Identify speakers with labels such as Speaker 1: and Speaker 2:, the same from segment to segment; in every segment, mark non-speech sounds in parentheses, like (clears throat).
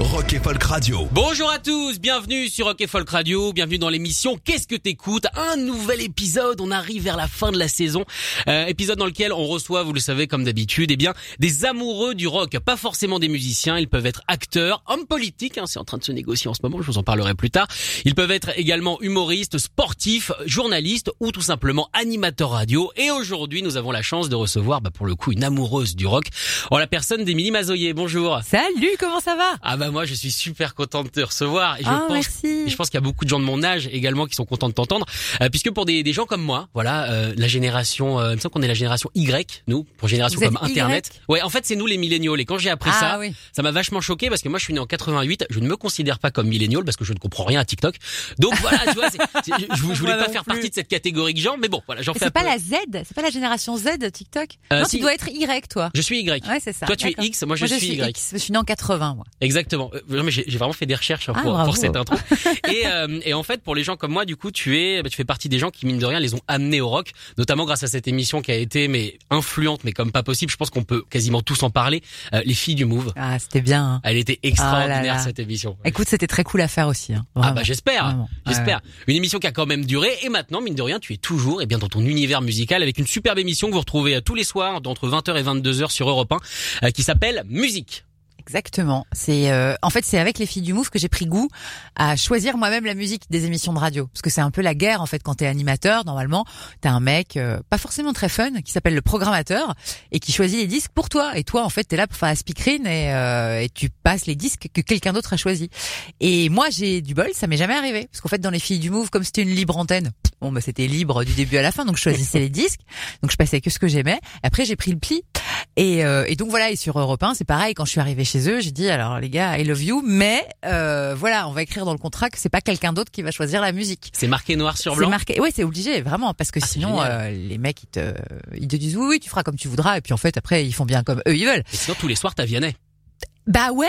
Speaker 1: Rock et Folk Radio.
Speaker 2: Bonjour à tous, bienvenue sur Rock et Folk Radio, bienvenue dans l'émission Qu'est-ce que t'écoutes? Un nouvel épisode, on arrive vers la fin de la saison, euh, épisode dans lequel on reçoit, vous le savez comme d'habitude, eh bien des amoureux du rock, pas forcément des musiciens, ils peuvent être acteurs, hommes politiques, hein, c'est en train de se négocier en ce moment, je vous en parlerai plus tard. Ils peuvent être également humoristes, sportifs, journalistes ou tout simplement animateurs radio. Et aujourd'hui, nous avons la chance de recevoir, bah, pour le coup, une amoureuse du rock, en la personne d'Émilie Mazoyer. Bonjour.
Speaker 3: Salut, comment ça va?
Speaker 2: Ah bah moi je suis super content de te recevoir et je
Speaker 3: Ah,
Speaker 2: pense
Speaker 3: merci.
Speaker 2: et je pense qu'il y a beaucoup de gens de mon âge également qui sont contents de t'entendre euh, puisque pour des, des gens comme moi voilà euh, la génération euh, il me semble qu'on est la génération Y nous pour génération
Speaker 3: Vous
Speaker 2: comme
Speaker 3: êtes
Speaker 2: internet
Speaker 3: Y
Speaker 2: ouais en fait c'est nous les milléniaux et quand j'ai appris
Speaker 3: Ah,
Speaker 2: ça
Speaker 3: oui.
Speaker 2: ça m'a vachement choqué parce que moi je suis né en 88 je ne me considère pas comme millénial parce que je ne comprends rien à TikTok donc voilà tu vois je, je (laughs) voulais pas faire
Speaker 3: plus.
Speaker 2: partie de cette catégorie de gens mais bon voilà j'en fais
Speaker 3: C'est pas
Speaker 2: peu.
Speaker 3: la Z, c'est pas la génération Z TikTok
Speaker 2: Euh,
Speaker 3: Non,
Speaker 2: si.
Speaker 3: tu dois être Y toi.
Speaker 2: je suis Y
Speaker 3: Ouais, c'est ça.
Speaker 2: Toi, tu es. X, moi, je suis Y.
Speaker 3: X. Je suis né en 80 moi.
Speaker 2: Exactement. Euh, non, mais j'ai vraiment fait des recherches hein,
Speaker 3: Ah,
Speaker 2: pour, cette intro. (laughs) et, euh, et en fait, pour les gens comme moi, du coup, tu es, bah, tu fais partie des gens qui mine de rien les ont amenés au rock, notamment grâce à cette émission qui a été mais influente, mais comme pas possible. Je pense qu'on peut quasiment tous en parler. Euh, les filles du Move.
Speaker 3: Ah, c'était bien. hein.
Speaker 2: Elle était extraordinaire
Speaker 3: Ah là là.
Speaker 2: cette émission.
Speaker 3: Écoute, c'était très cool à faire aussi. Hein.
Speaker 2: Ah bah j'espère, j'espère. Une émission qui a quand même duré et maintenant mine de rien tu es toujours eh bien dans ton univers musical avec une superbe émission que vous retrouvez euh, tous les soirs entre 20h et 22h sur Europe 1 euh, qui s'appelle Musique.
Speaker 3: Exactement. C'est euh, en fait c'est avec les filles du Move que j'ai pris goût à choisir moi-même la musique des émissions de radio. Parce que c'est un peu la guerre en fait quand t'es animateur normalement t'as un mec euh, pas forcément très fun qui s'appelle le programmateur et qui choisit les disques pour toi. Et toi en fait t'es là pour faire la speakerine et, euh, et tu passes les disques que quelqu'un d'autre a choisi. Et moi j'ai du bol ça m'est jamais arrivé. Parce qu'en fait dans les filles du Move comme c'était une libre antenne bon bah c'était libre du début à la fin donc je choisissais les disques. Donc je passais que ce que j'aimais. Après j'ai pris le pli et, euh, et donc voilà, et sur Europe 1, c'est pareil. Quand je suis arrivée chez eux, j'ai dit alors les gars, I love you, mais euh, voilà, on va écrire dans le contrat que c'est pas quelqu'un d'autre qui va choisir la musique.
Speaker 2: C'est marqué noir sur
Speaker 3: C'est
Speaker 2: blanc.
Speaker 3: marqué. Ouais, c'est obligé, vraiment, parce que
Speaker 2: Ah, c'est
Speaker 3: sinon euh, les mecs ils te, ils te disent oui, oui, tu feras comme tu voudras, et puis en fait après ils font bien comme eux ils veulent.
Speaker 2: Et sinon tous les soirs t'as Vianney.
Speaker 3: Bah ouais.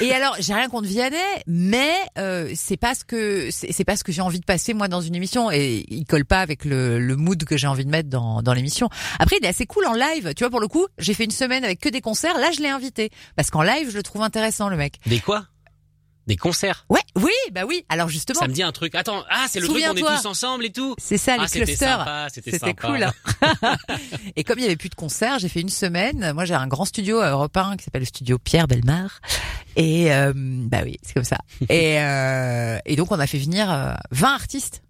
Speaker 3: Et alors, j'ai rien contre Vianney, mais euh, c'est pas ce que c'est pas ce que j'ai envie de passer moi dans une émission. Et il colle pas avec le, le mood que j'ai envie de mettre dans dans l'émission. Après, il est assez cool en live, tu vois pour le coup, j'ai fait une semaine avec que des concerts, là je l'ai invité. Parce qu'en live, je le trouve intéressant le mec.
Speaker 2: Des quoi? Des concerts.
Speaker 3: Ouais, oui, bah oui. Alors justement,
Speaker 2: Ça me dit un truc. Attends, ah, c'est le truc où on est tous ensemble et tout.
Speaker 3: c'est ça les
Speaker 2: Ah, c'était
Speaker 3: clusters.
Speaker 2: sympa, c'était
Speaker 3: cool. hein. (laughs) (laughs) et comme il y avait plus de concerts, j'ai fait une semaine. Moi, j'ai un grand studio 1 qui s'appelle le studio Pierre Belmar. Et euh, bah oui, c'est comme ça. Et, euh, et donc, on a fait venir euh, 20 artistes.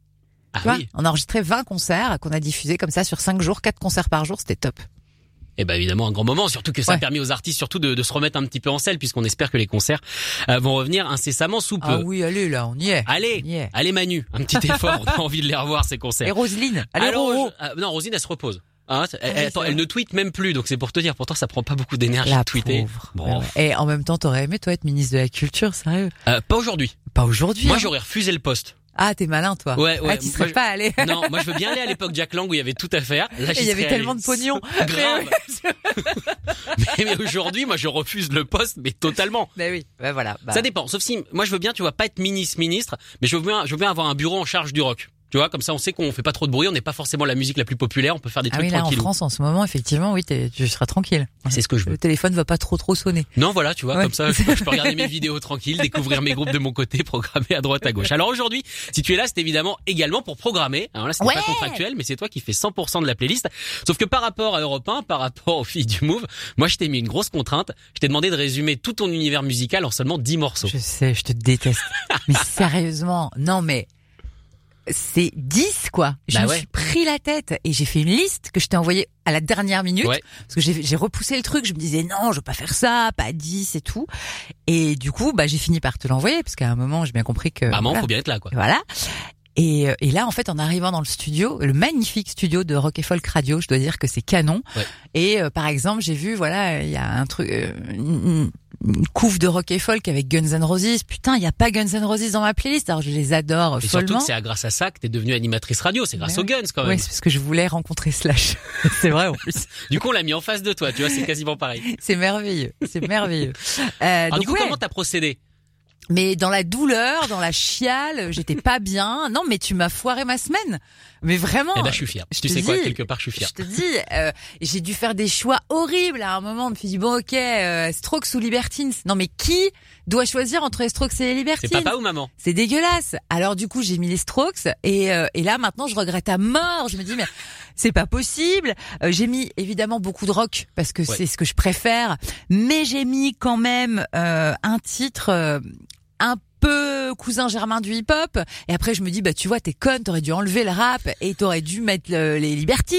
Speaker 2: Ah oui.
Speaker 3: on a enregistré 20 concerts qu'on a diffusés comme ça sur 5 jours, 4 concerts par jour. C'était top.
Speaker 2: Et ben évidemment un grand moment, surtout que ça a
Speaker 3: Ouais.
Speaker 2: permis aux artistes surtout de, de se remettre un petit peu en selle, puisqu'on espère que les concerts euh, vont revenir incessamment sous peu.
Speaker 3: Ah oui, allez, là, on y est.
Speaker 2: Allez,
Speaker 3: On y est.
Speaker 2: allez Manu, un petit (laughs) effort, on a envie de les revoir ces
Speaker 3: Et
Speaker 2: concerts.
Speaker 3: Roselyne, allez,
Speaker 2: Alors, ah, non, Rosine elle se repose. Hein, elle,
Speaker 3: oui, c'est
Speaker 2: attends, elle ne tweet même plus, donc c'est pour te dire. Pourtant, ça prend pas beaucoup d'énergie de tweeter.
Speaker 3: pauvre.
Speaker 2: Bon,
Speaker 3: Ouais, ouais. Et en même temps, t'aurais aimé, toi, être ministre de la Culture, sérieux?
Speaker 2: Euh, pas aujourd'hui.
Speaker 3: Pas aujourd'hui.
Speaker 2: Moi,
Speaker 3: hein.
Speaker 2: j'aurais refusé le poste.
Speaker 3: Ah, t'es malin, toi.
Speaker 2: Ouais, ouais,
Speaker 3: Ah, tu serais pas allé.
Speaker 2: Non, moi, je veux bien aller à l'époque Jack Lang où il y avait tout à faire. Là,
Speaker 3: il y avait tellement de pognon. (laughs)
Speaker 2: Grave. mais (laughs) mais aujourd'hui, moi, je refuse le poste, mais totalement.
Speaker 3: Bah oui, bah voilà. Bah.
Speaker 2: Ça dépend. Sauf si, moi, je veux bien, tu vois, pas être ministre, ministre, mais je veux bien, je veux bien avoir un bureau en charge du rock. Tu vois, comme ça, on sait qu'on fait pas trop de bruit, on n'est pas forcément la musique la plus populaire, on peut faire des
Speaker 3: Ah
Speaker 2: trucs
Speaker 3: oui, là, en. France, en ce moment, effectivement, oui, tu seras tranquille.
Speaker 2: C'est ce que je veux.
Speaker 3: Le téléphone va pas trop trop sonner.
Speaker 2: Non, voilà, tu vois,
Speaker 3: Ouais.
Speaker 2: comme ça, je, je peux regarder mes (laughs) vidéos tranquilles, découvrir mes groupes de mon côté, (laughs) programmer à droite, à gauche. Alors aujourd'hui, si tu es là, c'est évidemment également pour programmer. Alors là, c'est
Speaker 3: Ouais.
Speaker 2: pas contractuel, mais c'est toi qui fais 100% de la playlist. Sauf que par rapport à Europe 1, par rapport aux filles du Move, moi, je t'ai mis une grosse contrainte. Je t'ai demandé de résumer tout ton univers musical en seulement 10 morceaux.
Speaker 3: Je sais, je te déteste. mais (laughs) sérieusement, non mais c'est 10 quoi. Je
Speaker 2: Bah
Speaker 3: me
Speaker 2: ouais.
Speaker 3: suis pris la tête et j'ai fait une liste que je t'ai envoyée à la dernière minute
Speaker 2: Ouais.
Speaker 3: parce que j'ai repoussé le truc, je me disais non, je veux pas faire ça, pas 10 et tout. Et du coup, bah j'ai fini par te l'envoyer parce qu'à un moment, j'ai bien compris que
Speaker 2: Maman,
Speaker 3: voilà.
Speaker 2: faut bien être là, quoi.
Speaker 3: Voilà. Et, euh, et là, en fait, en arrivant dans le studio, le magnifique studio de Rock et Folk Radio, je dois dire que c'est canon.
Speaker 2: Ouais.
Speaker 3: Et euh, par exemple, j'ai vu, voilà, il y a un truc, euh, une, une couve de Rock et Folk avec Guns N' Roses. Putain, il y a pas Guns N' Roses dans ma playlist. Alors je les adore
Speaker 2: Et surtout
Speaker 3: follement.
Speaker 2: que c'est grâce à ça que t'es devenue animatrice radio, c'est grâce
Speaker 3: Mais
Speaker 2: aux Guns quand
Speaker 3: Oui,
Speaker 2: même.
Speaker 3: c'est parce que je voulais rencontrer Slash. (laughs) c'est vrai en plus.
Speaker 2: Du coup, on l'a mis en face de toi, tu vois, c'est quasiment pareil.
Speaker 3: C'est merveilleux, c'est merveilleux. Euh,
Speaker 2: Alors
Speaker 3: donc
Speaker 2: du coup,
Speaker 3: ouais.
Speaker 2: comment t'as procédé?
Speaker 3: Mais dans la douleur, dans la chiale, j'étais pas bien. Non, mais tu m'as foiré ma semaine. Mais vraiment.
Speaker 2: Eh ben, je suis fier.
Speaker 3: je
Speaker 2: Tu
Speaker 3: te
Speaker 2: sais quoi, quelque part, je suis fier.
Speaker 3: Je te dis, euh, j'ai dû faire des choix horribles à un moment. Je me suis dit bon, ok, euh, Strokes ou Libertines. Non, mais qui doit choisir entre les Strokes et les
Speaker 2: C'est
Speaker 3: Libertines
Speaker 2: papa ou maman
Speaker 3: C'est dégueulasse. Alors du coup, j'ai mis les Strokes et, euh, et là maintenant, je regrette à mort. Je me dis mais c'est pas possible. Euh, j'ai mis évidemment beaucoup de rock parce que
Speaker 2: Ouais.
Speaker 3: c'est ce que je préfère, mais j'ai mis quand même euh, un titre euh, un peu cousin germain du hip-hop. Et après je me dis bah tu vois t'es conne t'aurais dû enlever le rap et t'aurais dû mettre le- les Libertines.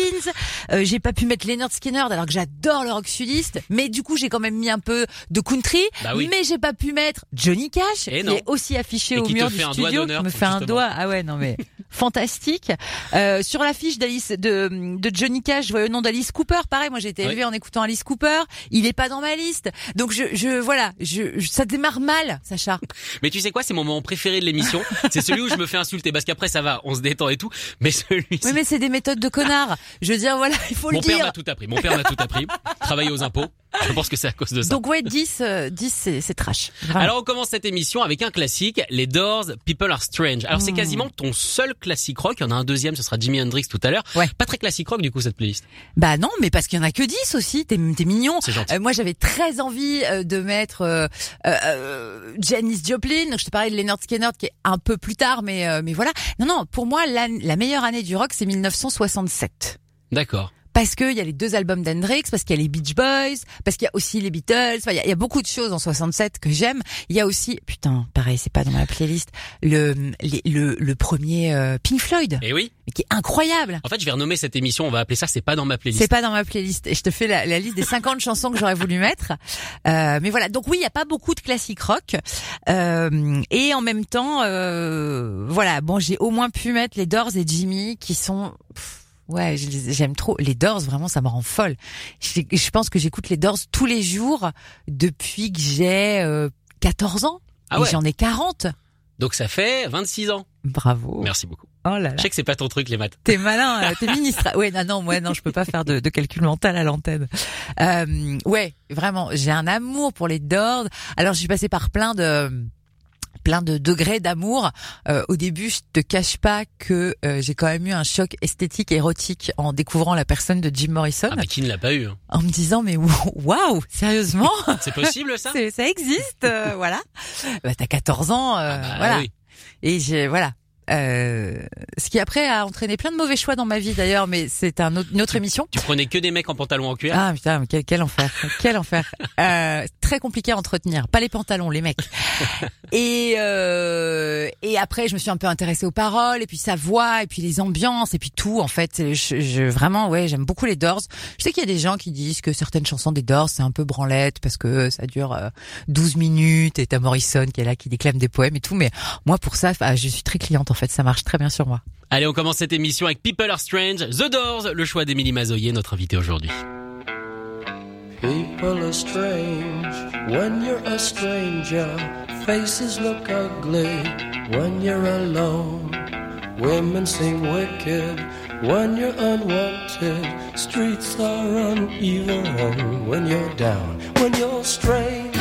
Speaker 3: Euh, j'ai pas pu mettre Leonard Skinner alors que j'adore le rock sudiste. Mais du coup j'ai quand même mis un peu de country.
Speaker 2: Bah oui.
Speaker 3: mais j'ai pas pu mettre Johnny Cash
Speaker 2: Et
Speaker 3: qui
Speaker 2: non.
Speaker 3: est aussi affiché
Speaker 2: Et
Speaker 3: au mur du studio qui me fait un doigt. Ah ouais non mais (laughs) fantastique. Euh, sur l'affiche d'Alice de, de Johnny Cash je vois le nom d'Alice Cooper. Pareil moi j'ai été élevée en écoutant Alice Cooper. Il est pas dans ma liste. Donc je, je voilà je, je- ça démarre mal Sacha. (laughs)
Speaker 2: Mais tu sais quoi, c'est mon moment préféré de l'émission. c'est celui où je me fais insulter parce qu'après ça va, on se détend et tout. Mais celui-ci.
Speaker 3: oui mais c'est des méthodes de connard je veux dire voilà il faut
Speaker 2: Mon
Speaker 3: le
Speaker 2: père
Speaker 3: dire
Speaker 2: m'a tout appris. Mon père m'a tout appris. (laughs) Travailler aux impôts. (laughs) Je pense que c'est à cause de ça.
Speaker 3: donc ouais 10 euh, 10 c'est c'est trash Vraiment.
Speaker 2: Alors on commence cette émission avec un classique, les Doors, People Are Strange. Alors
Speaker 3: Hmm.
Speaker 2: c'est quasiment ton seul classique rock. Il y en a un deuxième, ce sera Jimi Hendrix tout à l'heure.
Speaker 3: Ouais.
Speaker 2: Pas très classique rock du coup cette playlist.
Speaker 3: Bah non, mais parce qu'il y en a que 10 aussi, t'es t'es mignon.
Speaker 2: C'est gentil.
Speaker 3: Euh, moi j'avais très envie euh, de mettre euh, euh, euh, Janis Joplin, donc je te parlais de Leonard Skinner qui est un peu plus tard, mais euh, mais voilà. Non non, pour moi la, la meilleure année du rock c'est 1967.
Speaker 2: D'accord.
Speaker 3: Parce qu'il y a les deux albums d'Hendrix, parce qu'il y a les Beach Boys, parce qu'il y a aussi les Beatles. Enfin, il y a, il y a beaucoup de choses en 67 que j'aime. Il y a aussi, putain, pareil, c'est pas dans ma playlist, le les- le, le premier euh, Pink Floyd,
Speaker 2: Et oui.
Speaker 3: qui est incroyable.
Speaker 2: En fait, je vais renommer cette émission. On va appeler ça. C'est pas dans ma playlist.
Speaker 3: C'est pas dans ma playlist. Et je te fais la, la liste des 50 (laughs) chansons que j'aurais voulu mettre. Euh, mais voilà. Donc oui, il y a pas beaucoup de classiques rock. Euh, et en même temps, euh, voilà. Bon, j'ai au moins pu mettre les Doors et Jimmy qui sont... pff, Ouais, j'aime trop. Les Doors, vraiment, ça me rend folle. Je, je pense que j'écoute les Doors tous les jours depuis que j'ai euh, 14 ans.
Speaker 2: Ah
Speaker 3: et
Speaker 2: ouais.
Speaker 3: j'en ai 40.
Speaker 2: Donc ça fait 26 ans.
Speaker 3: Bravo.
Speaker 2: Merci beaucoup.
Speaker 3: Oh là là.
Speaker 2: Je sais que c'est pas ton truc les maths.
Speaker 3: T'es malin, euh, t'es ministre. Ouais, non, non, moi, non, je peux pas faire de, de calcul mental à l'antenne. Euh, ouais, vraiment, j'ai un amour pour les Doors. Alors, je suis passée par plein de plein de degrés d'amour. Euh, au début, je te cache pas que euh, j'ai quand même eu un choc esthétique érotique en découvrant la personne de Jim Morrison,
Speaker 2: Ah, mais qui ne l'a pas eu hein?
Speaker 3: En me disant mais waouh, sérieusement,
Speaker 2: C'est possible ça?
Speaker 3: Ça existe, euh, voilà. Bah, t'as 14 ans, euh,
Speaker 2: Ah bah
Speaker 3: voilà.
Speaker 2: oui.
Speaker 3: Et j'ai voilà. Euh, ce qui après a entraîné plein de mauvais choix dans ma vie d'ailleurs, mais c'est un autre, une autre émission.
Speaker 2: Tu prenais que des mecs en pantalon en cuir?
Speaker 3: Ah putain, quel, quel enfer, quel enfer. Euh, très compliqué à entretenir, pas les pantalons, les mecs. Et euh, et après, je me suis un peu intéressée aux paroles, et puis sa voix, et puis les ambiances, et puis tout. En fait, je, je- vraiment, ouais, j'aime beaucoup les Doors. Je sais qu'il y a des gens qui disent que certaines chansons des Doors c'est un peu branlette parce que ça dure euh, 12 minutes, et t'as Morrison qui est là qui déclame des poèmes et tout. Mais moi, pour ça, enfin, je suis très cliente en fait, ça marche très bien sur moi.
Speaker 2: Allez, on commence cette émission avec People Are Strange, The Doors, le choix d'Émilie Mazoyer, notre invité aujourd'hui.
Speaker 4: People are strange when you're a stranger. Faces look ugly when you're alone. Women seem wicked when you're unwanted. Streets are uneven when you're down. When you're strange,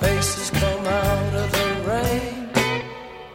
Speaker 4: faces come out.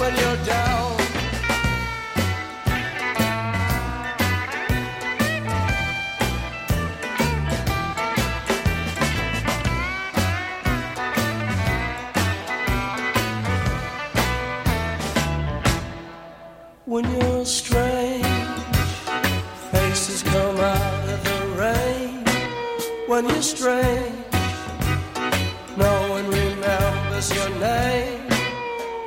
Speaker 4: when you're down. When you're
Speaker 5: strange, faces come out of the rain. When you're strange.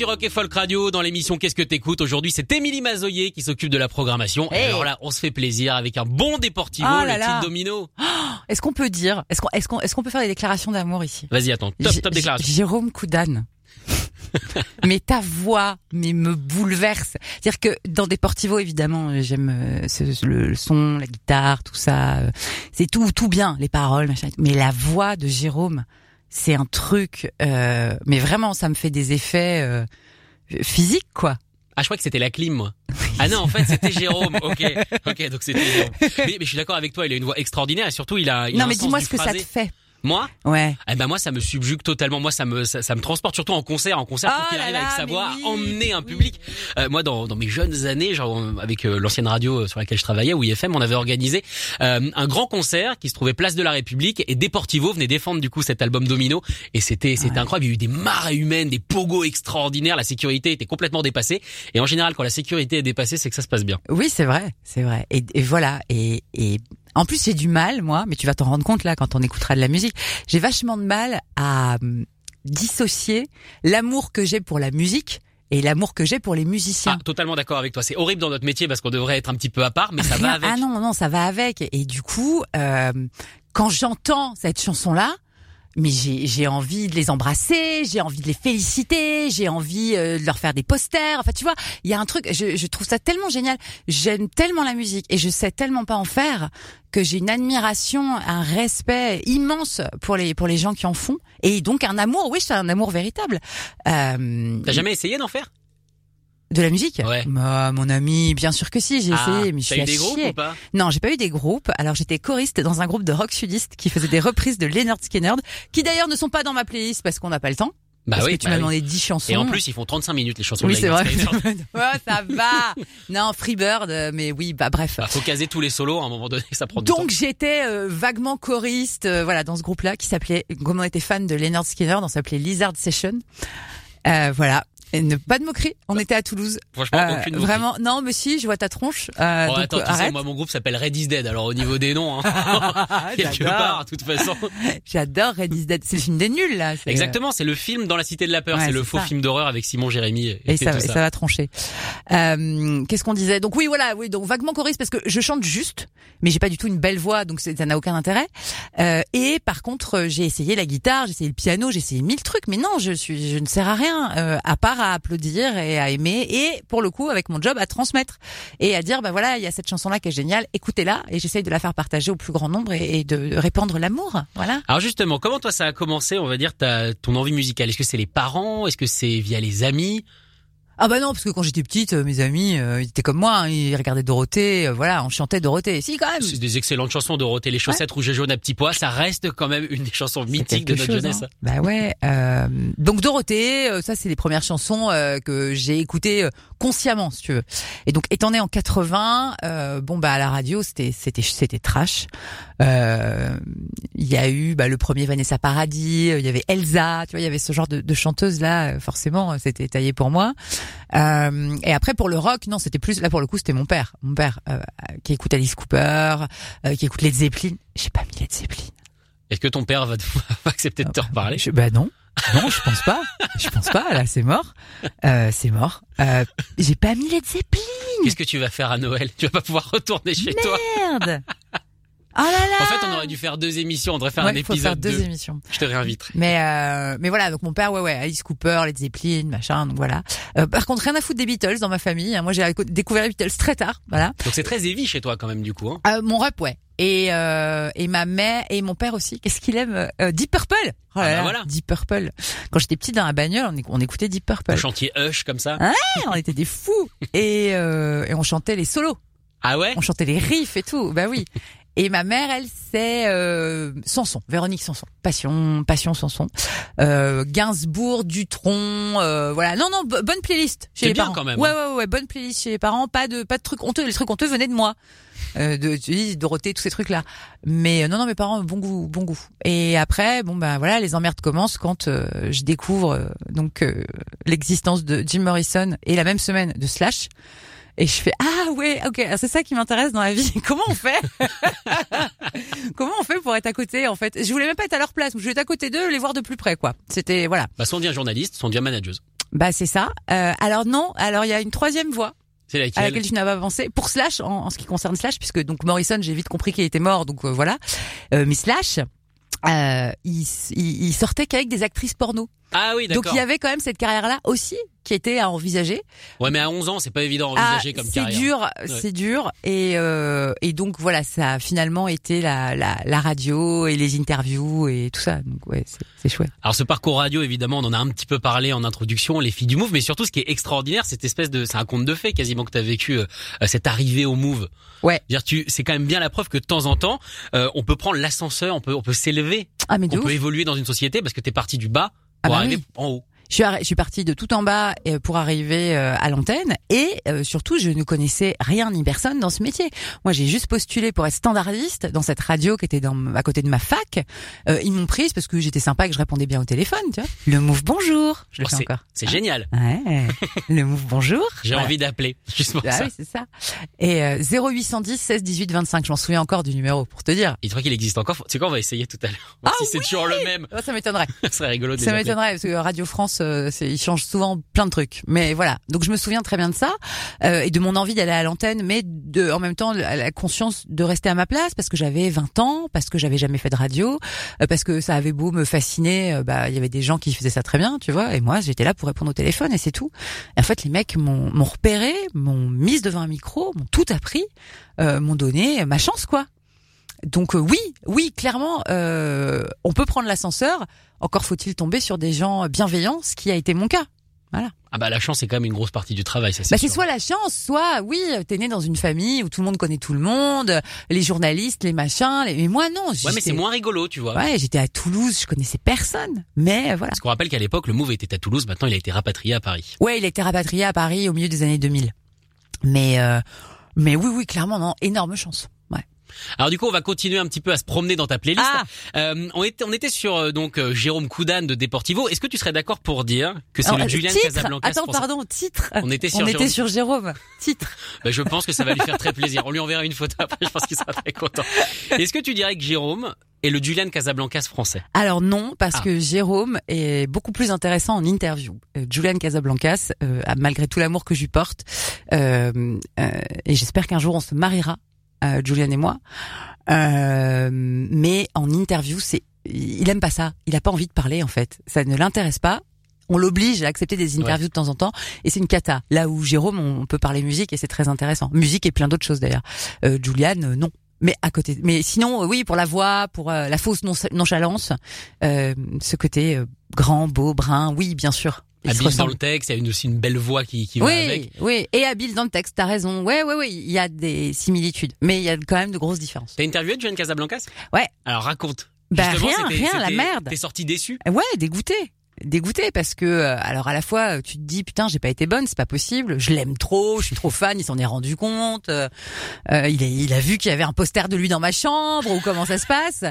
Speaker 2: Sur Rock et Folk Radio dans l'émission Qu'est-ce que t'écoutes Aujourd'hui, c'est Émilie Mazoyer qui s'occupe de la programmation.
Speaker 3: Hey.
Speaker 2: Alors là, on se fait plaisir avec un bon Deportivo,
Speaker 3: là
Speaker 2: le titre Domino.
Speaker 3: Est-ce qu'on peut dire, est-ce qu'on, est-ce qu'on, est-ce qu'on peut faire des déclarations d'amour ici?
Speaker 2: Vas-y, attends. Top,
Speaker 3: J-
Speaker 2: top déclaration.
Speaker 3: J- Jérôme Coudane. (laughs) mais ta voix, mais me bouleverse. C'est-à-dire que dans Deportivo, évidemment, euh, j'aime euh, ce- le, son, la guitare, tout ça. euh, C'est tout, tout bien, les paroles, machin. et. Mais la voix de Jérôme, c'est un truc. euh, mais vraiment, ça me fait des effets euh, physiques, quoi.
Speaker 2: Ah, je crois que c'était la clim, moi. (laughs) Ah non, en fait, c'était Jérôme. Ok, ok, donc c'était Jérôme. Mais, mais je suis d'accord avec toi, il a une voix extraordinaire et surtout, il a. Il a
Speaker 3: non,
Speaker 2: un
Speaker 3: mais dis-moi ce que ça te fait.
Speaker 2: Moi
Speaker 3: Ouais.
Speaker 2: Eh ben moi ça me subjugue totalement. Moi ça me ça, ça me transporte surtout en concert. En concert,
Speaker 3: Oh
Speaker 2: faut qu'il arrive
Speaker 3: là,
Speaker 2: avec sa voix
Speaker 3: oui,
Speaker 2: emmener un
Speaker 3: oui.
Speaker 2: public. Euh, moi dans, dans mes jeunes années, genre euh, avec euh, l'ancienne radio euh, sur laquelle je travaillais, ou IFM, on avait organisé euh, un grand concert qui se trouvait place de la République et Deportivo venait défendre du coup cet album Domino et c'était c'était incroyable. Il y a eu des marées humaines, des pogos extraordinaires. La sécurité était complètement dépassée. Et en général, quand la sécurité est dépassée, c'est que ça se passe bien.
Speaker 3: Oui, c'est vrai, c'est vrai. Et, et voilà. Et, et en plus, j'ai du mal, moi, mais tu vas t'en rendre compte là quand on écoutera de la musique. J'ai vachement de mal à hum, dissocier l'amour que j'ai pour la musique et l'amour que j'ai pour les musiciens.
Speaker 2: Ah, totalement d'accord avec toi. C'est horrible dans notre métier parce qu'on devrait être un petit peu à part, mais ça va
Speaker 3: Rien-
Speaker 2: avec.
Speaker 3: Ah non, non, ça va avec. Et du coup, euh, quand j'entends cette chanson-là, mais j'ai envie de les embrasser, j'ai envie de les féliciter, j'ai envie euh, de leur faire des posters. Enfin, tu vois, il y a un truc, je, je trouve ça tellement génial. J'aime tellement la musique et je sais tellement pas en faire que j'ai une admiration, un respect immense pour les pour les gens qui en font et donc un amour. Oui, c'est un amour véritable. Euh,
Speaker 2: T'as jamais essayé d'en faire?
Speaker 3: De la musique?
Speaker 2: Ouais.
Speaker 3: Bah, Mon ami, bien sûr que si, j'ai
Speaker 2: Ah,
Speaker 3: essayé, mais je suis
Speaker 2: eu
Speaker 3: à
Speaker 2: des groupes ou pas?
Speaker 3: Non, j'ai pas eu des groupes. Alors j'étais choriste dans un groupe de rock sudiste qui faisait des reprises de Leonard Skinner, qui d'ailleurs ne sont pas dans ma playlist parce qu'on n'a pas le temps.
Speaker 2: Bah
Speaker 3: parce
Speaker 2: oui,
Speaker 3: que tu
Speaker 2: bah
Speaker 3: m'as
Speaker 2: oui.
Speaker 3: demandé 10 chansons.
Speaker 2: Et en plus, ils font 35 minutes les chansons
Speaker 3: oui, c'est vrai. Ouais, (laughs) ça va. Non, Freebird, euh, mais oui, bah bref.
Speaker 2: Bah, faut caser tous les solos à un moment donné, ça prend du temps.
Speaker 3: Donc j'étais euh, vaguement choriste, euh, voilà, dans ce groupe-là qui s'appelait, comme on était fan de Leonard Skinner, dans s'appelait Lizard Session. Euh, voilà. Et ne, pas de moquerie. On était à Toulouse.
Speaker 2: Franchement,
Speaker 3: Euh,
Speaker 2: aucune moquerie.
Speaker 3: vraiment, non, mais si, je vois ta tronche. Euh,
Speaker 2: Oh,
Speaker 3: donc,
Speaker 2: attends,
Speaker 3: euh,
Speaker 2: tu sais,
Speaker 3: arrête.
Speaker 2: moi mon groupe s'appelle Red is Dead, alors au niveau des noms, hein, (laughs) (laughs) quelque part, de toute façon. (laughs)
Speaker 3: J'adore Red is Dead. C'est le film des nuls, là.
Speaker 2: Exactement, c'est le film dans la cité de la peur,
Speaker 3: Ouais,
Speaker 2: c'est le faux
Speaker 3: ça.
Speaker 2: film d'horreur avec Simon Jérémy et,
Speaker 3: Et ça, et ça va trancher. Euh, Qu'est-ce qu'on disait? Donc oui, voilà, oui, donc vaguement choriste parce que je chante juste, mais j'ai pas du tout une belle voix, donc ça n'a aucun intérêt. Euh, et par contre, euh, j'ai essayé la guitare, j'ai essayé le piano, j'ai essayé mille trucs, mais non, je suis, je ne sers à rien euh, à part à applaudir et à aimer, et pour le coup, avec mon job, à transmettre et à dire, bah voilà, il y a cette chanson-là qui est géniale, écoutez-la, et j'essaye de la faire partager au plus grand nombre et, et de répandre l'amour, voilà.
Speaker 2: Alors justement, comment toi ça a commencé, on va dire, ta, ton envie musicale? Est-ce que c'est les parents? Est-ce que c'est via les amis?
Speaker 3: Ah bah non, parce que quand j'étais petite, euh, mes amis, euh, ils étaient comme moi, hein, ils regardaient Dorothée, euh, voilà, on chantait Dorothée. Si quand même.
Speaker 2: C'est des excellentes chansons, Dorothée, les chaussettes rouges et jaunes à petits pois, ça reste quand même une des chansons mythiques de notre
Speaker 3: chose,
Speaker 2: jeunesse.
Speaker 3: hein. Bah ouais. euh, donc Dorothée, euh, ça c'est les premières chansons euh, que j'ai écoutées euh, consciemment, si tu veux. Et donc étant né en 80, euh, bon bah à la radio c'était c'était c'était trash. Euh, Il y a eu bah, le premier Vanessa Paradis, il y avait Elsa, tu vois, il y avait ce genre de, de chanteuse là. Forcément, c'était taillé pour moi. Euh, et après pour le rock, non, c'était plus là pour le coup c'était mon père, mon père euh, qui écoute Alice Cooper, euh, qui écoute Led Zeppelin. J'ai pas mis Led Zeppelin.
Speaker 2: Est-ce que ton père va, te- va (laughs) accepter de te reparler
Speaker 3: Je- bah non. Non, je pense pas. Je pense pas. Là, c'est mort. Euh, c'est mort. Euh, j'ai pas mis Led Zeppelin.
Speaker 2: Qu'est-ce que tu vas faire à Noël? Tu vas pas pouvoir retourner chez toi?
Speaker 3: Merde. Oh là là.
Speaker 2: En fait, on aurait dû faire deux émissions, on devrait faire
Speaker 3: Ouais,
Speaker 2: un
Speaker 3: faut faire
Speaker 2: épisode
Speaker 3: deux
Speaker 2: 2.
Speaker 3: émissions.
Speaker 2: Je te réinviterai.
Speaker 3: Mais euh, mais voilà. Donc mon père, ouais ouais, Alice Cooper, Led Zeppelin, machin. Donc voilà. Euh, par contre, rien à foutre des Beatles dans ma famille. hein. Moi, j'ai découvert les Beatles très tard. Voilà.
Speaker 2: Donc c'est très heavy chez toi quand même du coup. Hein.
Speaker 3: Euh, mon rap, ouais. Et euh, et ma mère et mon père aussi. Qu'est-ce qu'il aime euh, Deep Purple. Oh là
Speaker 2: Ah bah
Speaker 3: là,
Speaker 2: voilà.
Speaker 3: Deep Purple. Quand j'étais petite dans la bagnole, on, éc- on écoutait Deep Purple.
Speaker 2: Le chantier Hush comme ça.
Speaker 3: On était des fous et, euh, et on chantait les solos,
Speaker 2: Ah ouais?
Speaker 3: On chantait les riffs et tout. Bah oui. Et ma mère, elle, c'est euh, Sanson, Véronique Sanson, Passion, Passion Sanson, euh, Gainsbourg, Dutron, euh, voilà. Non, non, bo- bonne playlist chez les
Speaker 2: bien
Speaker 3: parents.
Speaker 2: quand même,
Speaker 3: Ouais,
Speaker 2: hein.
Speaker 3: ouais, ouais, bonne playlist chez les parents. Pas de, pas de trucs honteux. Les trucs honteux venaient de moi, euh, de dis, Dorothée, tous ces trucs-là. Mais euh, non, non, mes parents, bon goût, bon goût. Et après, bon ben voilà, les emmerdes commencent quand euh, je découvre euh, donc l'existence de Jim Morrison et la même semaine de Slash. Et je fais ah ouais ok alors c'est ça qui m'intéresse dans la vie. (laughs) Comment on fait (laughs) comment on fait pour être à côté en fait? Je voulais même pas être à leur place je voulais être à côté d'eux les voir de plus près quoi. C'était voilà.
Speaker 2: Bah soit on devient journaliste, soit on devient manageuse.
Speaker 3: bah c'est ça. Euh, alors non alors il y a une troisième voie
Speaker 2: C'est
Speaker 3: à
Speaker 2: laquelle
Speaker 3: tu n'as pas pensé. Pour Slash en, en ce qui concerne Slash puisque donc Morrison j'ai vite compris qu'il était mort donc euh, voilà. Euh, mais Slash euh, il, il, il sortait qu'avec des actrices porno.
Speaker 2: Ah oui,
Speaker 3: donc
Speaker 2: d'accord.
Speaker 3: il y avait quand même cette carrière là aussi qui était à envisager.
Speaker 2: Ouais, mais à 11 ans, c'est pas évident à
Speaker 3: Ah,
Speaker 2: envisager comme
Speaker 3: c'est
Speaker 2: carrière.
Speaker 3: dur, c'est dur, et euh, et donc voilà, ça a finalement été la, la la radio et les interviews et tout ça. Donc ouais, c'est c'est chouette.
Speaker 2: Alors ce parcours radio, évidemment, on en a un petit peu parlé en introduction, les filles du Move, mais surtout ce qui est extraordinaire, cette espèce de, c'est un conte de fées quasiment que tu as vécu euh, cette arrivée au Move.
Speaker 3: Ouais.
Speaker 2: Dire tu, c'est quand même bien la preuve que de temps en temps, euh, on peut prendre l'ascenseur, on peut, on peut s'élever,
Speaker 3: Ah
Speaker 2: on
Speaker 3: ouf.
Speaker 2: peut évoluer dans une société parce que t'es parti du bas
Speaker 3: Ah
Speaker 2: pour
Speaker 3: bah
Speaker 2: arriver
Speaker 3: oui.
Speaker 2: en haut.
Speaker 3: Je suis, je suis partie de tout en bas euh, pour arriver euh, à l'antenne et euh, surtout je ne connaissais rien ni personne dans ce métier. Moi j'ai juste postulé pour être standardiste dans cette radio qui était dans, à côté de ma fac. Euh, ils m'ont prise parce que j'étais sympa et que je répondais bien au téléphone. Tu vois. Le move bonjour, je le
Speaker 2: Oh,
Speaker 3: fais encore.
Speaker 2: c'est génial.
Speaker 3: Ouais. Le move bonjour.
Speaker 2: J'ai
Speaker 3: Voilà.
Speaker 2: envie d'appeler juste pour
Speaker 3: Ah
Speaker 2: ça.
Speaker 3: oui, c'est ça. Et euh, 0810 16 18 25, je m'en souviens encore du numéro pour te dire.
Speaker 2: Tu crois qu'il existe encore Tu sais quoi, on va essayer tout à l'heure.
Speaker 3: Ah
Speaker 2: si c'est toujours le même.
Speaker 3: Ça m'étonnerait. (laughs)
Speaker 2: Ce serait rigolo de
Speaker 3: Ça m'étonnerait parce que Radio France, euh, c'est, ils changent souvent plein de trucs. Mais voilà. Donc je me souviens très bien de ça euh, et de mon envie d'aller à l'antenne, mais de, en même temps la, conscience de rester à ma place parce que j'avais 20 ans, parce que j'avais jamais fait de radio, euh, parce que ça avait beau me fasciner. euh, bah il y avait des gens qui faisaient ça très bien, tu vois. Et moi j'étais là pour répondre au téléphone et c'est tout. Et en fait les mecs m'ont, m'ont repéré, m'ont mise devant un micro, m'ont tout appris, euh, m'ont donné ma chance quoi. Donc euh, oui, oui, clairement, euh, on peut prendre l'ascenseur. Encore faut-il tomber sur des gens bienveillants, ce qui a été mon cas.
Speaker 2: Ah bah la chance c'est quand même une grosse partie du travail, ça c'est
Speaker 3: Bah, c'est soit la chance, soit oui, t'es né dans une famille où tout le monde connaît tout le monde, les journalistes, les machins. Les... Mais moi non.
Speaker 2: Ouais, mais c'est moins rigolo, tu vois.
Speaker 3: Ouais, j'étais à Toulouse, je connaissais personne. Mais voilà.
Speaker 2: Parce qu'on rappelle qu'à l'époque, le Move était à Toulouse, maintenant il a été rapatrié à Paris.
Speaker 3: Ouais, il a été rapatrié à Paris au milieu des années 2000. Mais euh, mais oui, oui, clairement, non, énorme chance.
Speaker 2: Alors du coup, on va continuer un petit peu à se promener dans ta playlist.
Speaker 3: Ah.
Speaker 2: Euh, on était on était sur euh, donc euh, Jérôme Coudan de Deportivo. Est-ce que tu serais d'accord pour dire que c'est le
Speaker 3: euh,
Speaker 2: Julian
Speaker 3: titre
Speaker 2: Casablancas
Speaker 3: Attends,
Speaker 2: français
Speaker 3: pardon, titre.
Speaker 2: On était sur
Speaker 3: On
Speaker 2: Jérôme.
Speaker 3: était sur Jérôme. Titre. (laughs)
Speaker 2: Bah, je pense que ça va lui faire très plaisir. On lui enverra une photo après, je pense qu'il sera très content. Est-ce que tu dirais que Jérôme est le Julian Casablancas français?
Speaker 3: Alors non, parce
Speaker 2: Ah.
Speaker 3: que Jérôme est beaucoup plus intéressant en interview. Euh, Julian Casablancas, euh, malgré tout l'amour que je lui porte, euh, euh, et j'espère qu'un jour on se mariera, euh, Julian et moi. Euh, mais en interview, c'est, il aime pas ça. Il a pas envie de parler en fait. Ça ne l'intéresse pas. On l'oblige à accepter des interviews de temps en temps, et c'est une cata. Là où Jérôme, on peut parler musique et c'est très intéressant. Musique et plein d'autres choses d'ailleurs. Euh, Julian, euh, non. Mais à côté, mais sinon, euh, oui, pour la voix, pour euh, la fausse non- nonchalance, euh, ce côté grand, beau, brun, oui, bien sûr.
Speaker 2: Habile dans le texte, il y a une, aussi une belle voix qui, qui va
Speaker 3: Oui,
Speaker 2: avec.
Speaker 3: oui, et habile dans le texte. T'as raison. Ouais, ouais, ouais. Il y a des similitudes, mais il y a quand même de grosses différences.
Speaker 2: T'as interviewé Julian Casablancas?
Speaker 3: Ouais.
Speaker 2: Alors raconte.
Speaker 3: Bah,
Speaker 2: Justement,
Speaker 3: rien, rien, la merde.
Speaker 2: T'es sorti déçu?
Speaker 3: Ouais, dégoûté. Dégoûté parce que euh, alors à la fois euh, tu te dis putain j'ai pas été bonne c'est pas possible je l'aime trop je suis trop fan il s'en est rendu compte euh, euh, il, a, il a vu qu'il y avait un poster de lui dans ma chambre ou comment ça se passe.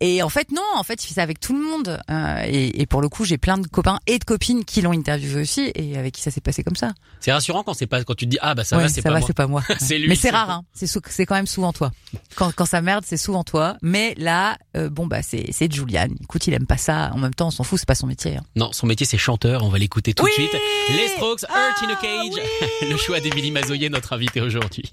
Speaker 3: Et en fait non en fait il fait ça avec tout le monde Euh, et, et pour le coup j'ai plein de copains et de copines qui l'ont interviewé aussi et avec qui ça s'est passé comme ça.
Speaker 2: C'est rassurant quand c'est pas quand tu te dis ah bah ça
Speaker 3: Ouais,
Speaker 2: va c'est
Speaker 3: ça
Speaker 2: pas
Speaker 3: va
Speaker 2: moi.
Speaker 3: c'est pas moi. (laughs)
Speaker 2: C'est lui,
Speaker 3: mais c'est rare hein. c'est c'est quand même souvent toi. Quand quand ça merde c'est souvent toi. Mais là euh, bon bah c'est c'est Julian. Écoute il aime pas ça. En même temps on s'en fout c'est pas son métier hein.
Speaker 2: Non, son métier c'est chanteur, on va l'écouter tout
Speaker 3: Oui
Speaker 2: de suite. Les Strokes, Hurt in a
Speaker 3: Ah,
Speaker 2: Cage. (laughs) Le choix d'Emilie Mazoyer, notre invité aujourd'hui.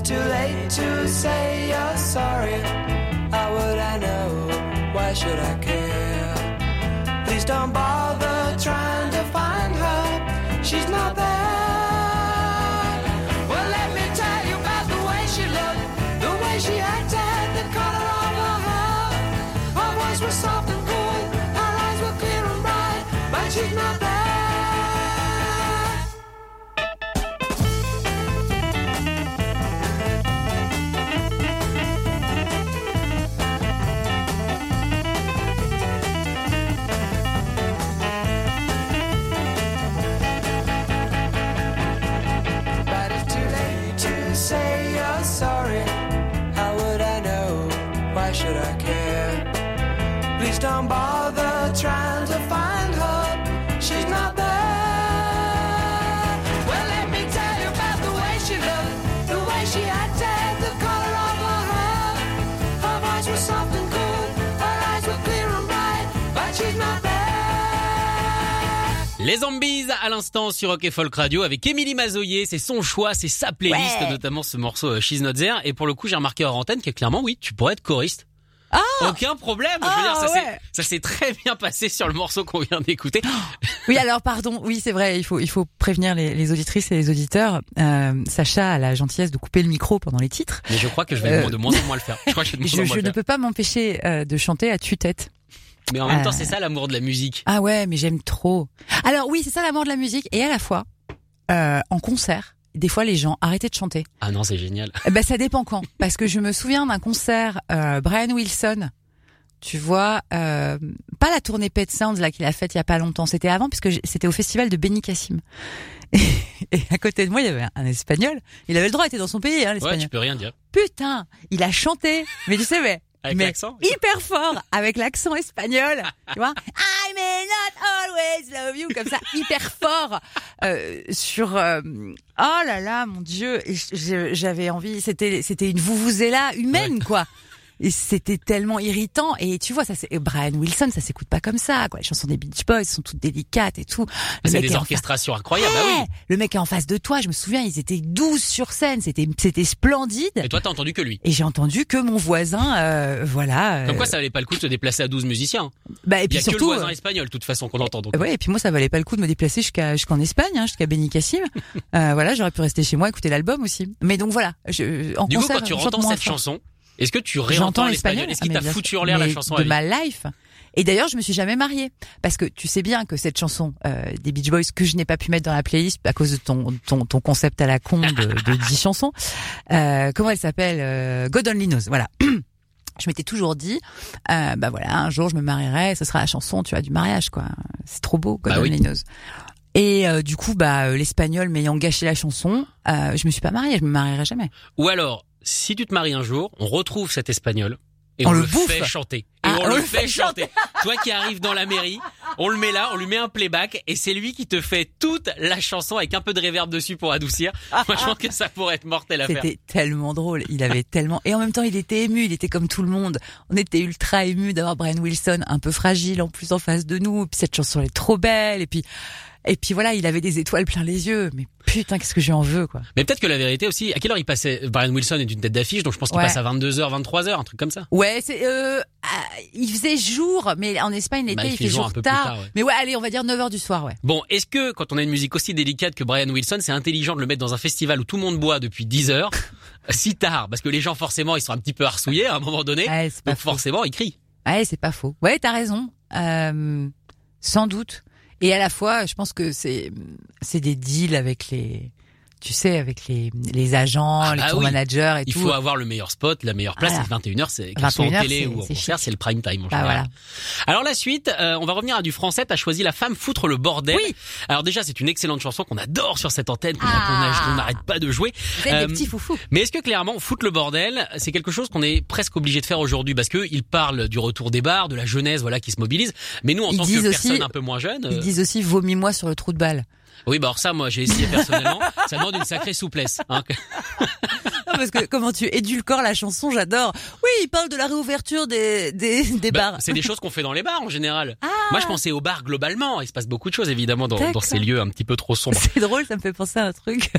Speaker 5: It's too late to say you're sorry. How would I know? Why should I care? Please don't bother trying to find her. She's not there. Well, let me tell you about the way she looked, the way she acted, the color of her hair. Her voice was soft and cool, her eyes were clear and bright, but she's not there. Don't bother trying to find her. She's not there. Well, let me tell you about the way she looked, the way she acted, the color of her hair. Her voice was soft and cool, her eyes were clear and bright, but she's not there.
Speaker 2: Les Zombies à l'instant sur Rock et Folk Radio avec Émilie Mazoyer, c'est son choix, c'est sa playlist,
Speaker 3: Ouais.
Speaker 2: notamment ce morceau euh, She's Not There. Et pour le coup, j'ai remarqué hors antenne que clairement, oui, tu pourrais être choriste. Aucun problème. je veux
Speaker 3: Ah,
Speaker 2: dire, ça
Speaker 3: ouais.
Speaker 2: s'est, ça s'est très bien passé sur le morceau qu'on vient d'écouter. (gasps)
Speaker 3: Oui, alors pardon. Oui, c'est vrai. Il faut il faut prévenir les, les auditrices et les auditeurs. Euh, Sacha a la gentillesse de couper le micro pendant les titres.
Speaker 2: Mais je crois que je vais
Speaker 3: Euh,
Speaker 2: de moins en moins le faire. Je crois que je vais de (laughs) moins
Speaker 3: Je,
Speaker 2: en moins
Speaker 3: je
Speaker 2: le
Speaker 3: ne peux pas m'empêcher euh, de chanter à tue-tête.
Speaker 2: Mais en même temps,
Speaker 3: Euh.
Speaker 2: c'est ça l'amour de la musique.
Speaker 3: Ah ouais, mais j'aime trop. Alors oui, c'est ça l'amour de la musique. Et à la fois, euh, en concert, des fois les gens arrêtaient de chanter.
Speaker 2: Ah non, c'est génial.
Speaker 3: Eh Ben ça dépend quand. Parce que je me souviens d'un concert euh, Brian Wilson. Tu vois, euh, pas la tournée Pet Sounds là qu'il a faite il y a pas longtemps. C'était avant puisque c'était au festival de Benicassim. (laughs) Et, et à côté de moi, il y avait un, un espagnol. Il avait le droit, il était dans son pays, hein,
Speaker 2: Ouais,
Speaker 3: l'espagnol.
Speaker 2: tu peux rien dire.
Speaker 3: Putain, il a chanté. Mais tu sais, mais
Speaker 2: Avec
Speaker 3: mais
Speaker 2: l'accent
Speaker 3: hyper fort avec l'accent espagnol, tu vois. I may not always love you comme ça, hyper fort euh, sur. euh, oh là là, mon Dieu, j'avais envie. C'était c'était une là humaine quoi. Et c'était tellement irritant. Et tu vois, ça c'est Brian Wilson, ça s'écoute pas comme ça. Quoi. Les chansons des Beach Boys sont toutes délicates et tout.
Speaker 2: C'est des orchestrations incroyables. Bah oui.
Speaker 3: Le mec est en face de toi, je me souviens, ils étaient 12 sur scène, c'était c'était splendide.
Speaker 2: Et toi, t'as entendu que lui.
Speaker 3: Et j'ai entendu que mon voisin, euh, voilà.
Speaker 2: Comme
Speaker 3: euh,
Speaker 2: quoi, ça valait pas le coup de se déplacer à 12 musiciens.
Speaker 3: bah, et
Speaker 2: Il y
Speaker 3: puis
Speaker 2: a que le
Speaker 3: surtout,
Speaker 2: voisin
Speaker 3: euh,
Speaker 2: espagnol, de toute façon, qu'on entend. Donc.
Speaker 3: ouais, et puis moi, ça valait pas le coup de me déplacer jusqu'à jusqu'en Espagne, hein, jusqu'à Benicassim. (laughs) euh, voilà, j'aurais pu rester chez moi écouter l'album aussi. Mais donc voilà, je, en
Speaker 2: Du coup,
Speaker 3: concert,
Speaker 2: quand tu entends cette chanson, est-ce que tu réentends
Speaker 3: l'espagnol.
Speaker 2: l'espagnol Est-ce
Speaker 3: Ah,
Speaker 2: qu'il t'a foutu en l'air la chanson
Speaker 3: de ma life. Et d'ailleurs, je me suis jamais mariée parce que tu sais bien que cette chanson euh, des Beach Boys que je n'ai pas pu mettre dans la playlist à cause de ton ton, ton concept à la con de, de 10 (laughs) chansons. Euh, comment elle s'appelle euh, God Only Knows. Voilà. (clears throat) Je m'étais toujours dit, euh, bah voilà, un jour je me marierai, ce sera la chanson, tu vois, du mariage, quoi. C'est trop beau, God
Speaker 2: Bah oui.
Speaker 3: Only Knows. Et euh, du coup, bah euh, l'espagnol m'ayant gâché la chanson, euh, je me suis pas mariée, je me marierai jamais.
Speaker 2: Ou alors, si tu te maries un jour, on retrouve cet espagnol et
Speaker 3: On
Speaker 2: on,
Speaker 3: le bouffe.
Speaker 2: fait chanter. Et
Speaker 3: Ah,
Speaker 2: on, le fait chanter. (laughs) Toi qui arrives dans la mairie, on le met là, on lui met un playback et c'est lui qui te fait toute la chanson avec un peu de reverb dessus pour adoucir. Moi, je pense que ça pourrait être mortel à faire.
Speaker 3: C'était tellement drôle. Il avait tellement, et en même temps, il était ému. Il était comme tout le monde. On était ultra ému d'avoir Brian Wilson, un peu fragile en plus en face de nous. Et puis cette chanson elle est trop belle. Et puis Et puis voilà, il avait des étoiles plein les yeux. Mais putain, qu'est-ce que je lui en veux, quoi.
Speaker 2: Mais peut-être que la vérité aussi, à quelle heure il passait Brian Wilson est une tête d'affiche, donc je pense qu'il
Speaker 3: Ouais.
Speaker 2: passe à 22h, 23h, un truc comme ça.
Speaker 3: Ouais, c'est euh, ah, il faisait jour, mais en Espagne l'été
Speaker 2: Bah, il
Speaker 3: il
Speaker 2: fait jour un peu plus
Speaker 3: tard.
Speaker 2: tard, ouais.
Speaker 3: Mais ouais, allez, on va dire 9h du soir, ouais.
Speaker 2: Bon, est-ce que quand on a une musique aussi délicate que Brian Wilson, c'est intelligent de le mettre dans un festival où tout le monde boit depuis 10 heures, (laughs) si tard, parce que les gens forcément ils sont un petit peu harcouillés à un moment donné,
Speaker 3: Ouais, c'est pas
Speaker 2: donc
Speaker 3: faux.
Speaker 2: forcément ils crient.
Speaker 3: Ouais, c'est pas faux. Ouais, t'as raison. Euh, sans doute. Et à la fois, je pense que c'est c'est des deals avec les, tu sais, avec les les agents,
Speaker 2: Ah
Speaker 3: les
Speaker 2: bah
Speaker 3: tour
Speaker 2: oui.
Speaker 3: managers et
Speaker 2: Il
Speaker 3: tout.
Speaker 2: faut avoir le meilleur spot, la meilleure place,
Speaker 3: Voilà.
Speaker 2: c'est 21h, c'est que ce soit en
Speaker 3: 21h,
Speaker 2: télé
Speaker 3: c'est-
Speaker 2: ou en
Speaker 3: c'est
Speaker 2: concert, c'est le prime time en
Speaker 3: Bah
Speaker 2: général.
Speaker 3: voilà.
Speaker 2: Alors la suite, euh, on va revenir à du français, t'as choisi La femme foutre le bordel.
Speaker 3: Oui.
Speaker 2: Alors déjà, c'est une excellente chanson qu'on adore sur cette antenne, qu'on
Speaker 3: Ah.
Speaker 2: n'arrête pas de jouer.
Speaker 3: Êtes
Speaker 2: Euh,
Speaker 3: des petits foufous.
Speaker 2: Mais est-ce que clairement, foutre le bordel, c'est quelque chose qu'on est presque obligé de faire aujourd'hui? Parce que il parle du retour des bars, de la jeunesse, voilà, qui se mobilise. Mais nous, en
Speaker 3: Ils
Speaker 2: tant que
Speaker 3: disent
Speaker 2: personne
Speaker 3: aussi-
Speaker 2: un peu moins jeune,
Speaker 3: Ils
Speaker 2: euh,
Speaker 3: disent aussi vomis-moi sur le trou de balle.
Speaker 2: Oui, bah alors ça, moi, j'ai essayé personnellement. (laughs) ça demande une sacrée souplesse. Hein. (laughs)
Speaker 3: Non, parce que comment tu édulcores la chanson, j'adore. Oui, il parle de la réouverture des des, des
Speaker 2: Bah,
Speaker 3: bars.
Speaker 2: c'est des choses qu'on fait dans les bars en général.
Speaker 3: Ah.
Speaker 2: Moi, je pensais aux bars globalement. Il se passe beaucoup de choses évidemment dans, dans ces lieux un petit peu trop sombres.
Speaker 3: C'est drôle, ça me fait penser à un truc.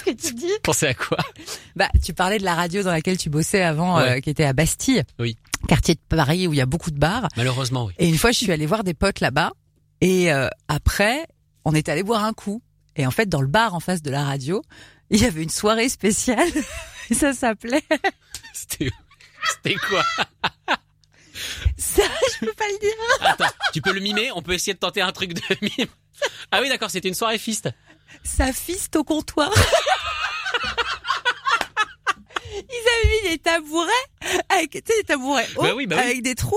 Speaker 3: Ce (laughs) que tu dis.
Speaker 2: Pensez à quoi?
Speaker 3: Bah, tu parlais de la radio dans laquelle tu bossais avant,
Speaker 2: Ouais.
Speaker 3: euh, qui était à Bastille.
Speaker 2: Oui.
Speaker 3: Quartier de Paris où il y a beaucoup de bars.
Speaker 2: Malheureusement, oui.
Speaker 3: Et une fois, je suis allée voir des potes là-bas. Et euh, après, on est allé boire un coup. Et en fait, dans le bar en face de la radio, (laughs) il y avait une soirée spéciale. Et (laughs) ça s'appelait (laughs)
Speaker 2: C'était c'était quoi?
Speaker 3: Ça. Je peux pas le dire.
Speaker 2: Attends, tu peux le mimer? On peut essayer de tenter un truc de mime. Ah oui, d'accord, c'était une soirée fiste.
Speaker 3: Ça fiste au comptoir. Ils avaient mis des tabourets avec, tu sais, des tabourets hauts,
Speaker 2: Bah oui, bah oui.
Speaker 3: avec des trous.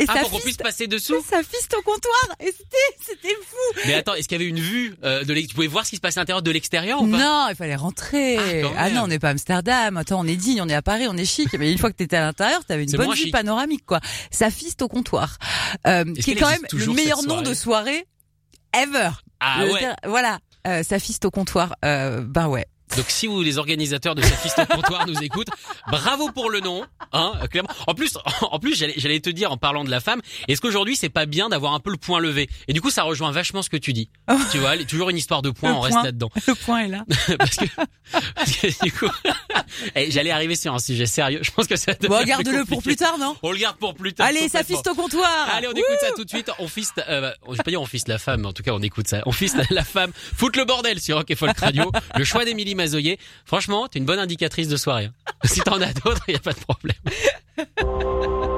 Speaker 3: Et
Speaker 2: Ah, pour qu'on puisse passer dessous
Speaker 3: ça fiste au comptoir. Et c'était, c'était fou.
Speaker 2: Mais attends, est-ce qu'il y avait une vue euh, de Tu pouvais voir ce qui se passait à l'intérieur de l'extérieur ou pas?
Speaker 3: Non, il fallait rentrer.
Speaker 2: Ah,
Speaker 3: Ah, non, on n'est pas à Amsterdam. Attends, on est digne, on est à Paris, on est chic. Mais une fois que t'étais à l'intérieur, t'avais une bonne vue
Speaker 2: chic.
Speaker 3: panoramique, quoi. Ça fiste au comptoir. Euh, qui est quand même le meilleur nom de soirée ever.
Speaker 2: Ah
Speaker 3: Le
Speaker 2: ouais.
Speaker 3: Voilà. Euh, ça fiste au comptoir. Euh, bah ouais.
Speaker 2: Donc si vous les organisateurs de cette fiste au comptoir nous écoutent, bravo pour le nom, hein, clairement. En plus, (laughs) en plus, j'allais, te dire en parlant de la femme, est-ce qu'aujourd'hui c'est pas bien d'avoir un peu le point levé? Et du coup, ça rejoint vachement ce que tu dis. tu vois, toujours une histoire de points,
Speaker 3: Le
Speaker 2: on reste
Speaker 3: point.
Speaker 2: là-dedans.
Speaker 3: Le point est là. (laughs)
Speaker 2: parce que, parce que du coup, (laughs) eh, j'allais arriver sur un sujet sérieux. Je pense que ça. devient
Speaker 3: Bon, garde-le pour plus tard, non?
Speaker 2: On le garde pour plus tard.
Speaker 3: Allez, ça fiste au comptoir.
Speaker 2: Allez, on écoute ça tout de suite. On fiste, euh, je vais pas dire on fiste la femme, mais en tout cas on écoute ça. On fiste la femme. Foute le bordel sur Rock et Folk Radio. Le choix d'Émilie Mazoyer. Franchement, t'es une bonne indicatrice de soirée. hein. (laughs) Si t'en as d'autres, y a pas de problème. (laughs)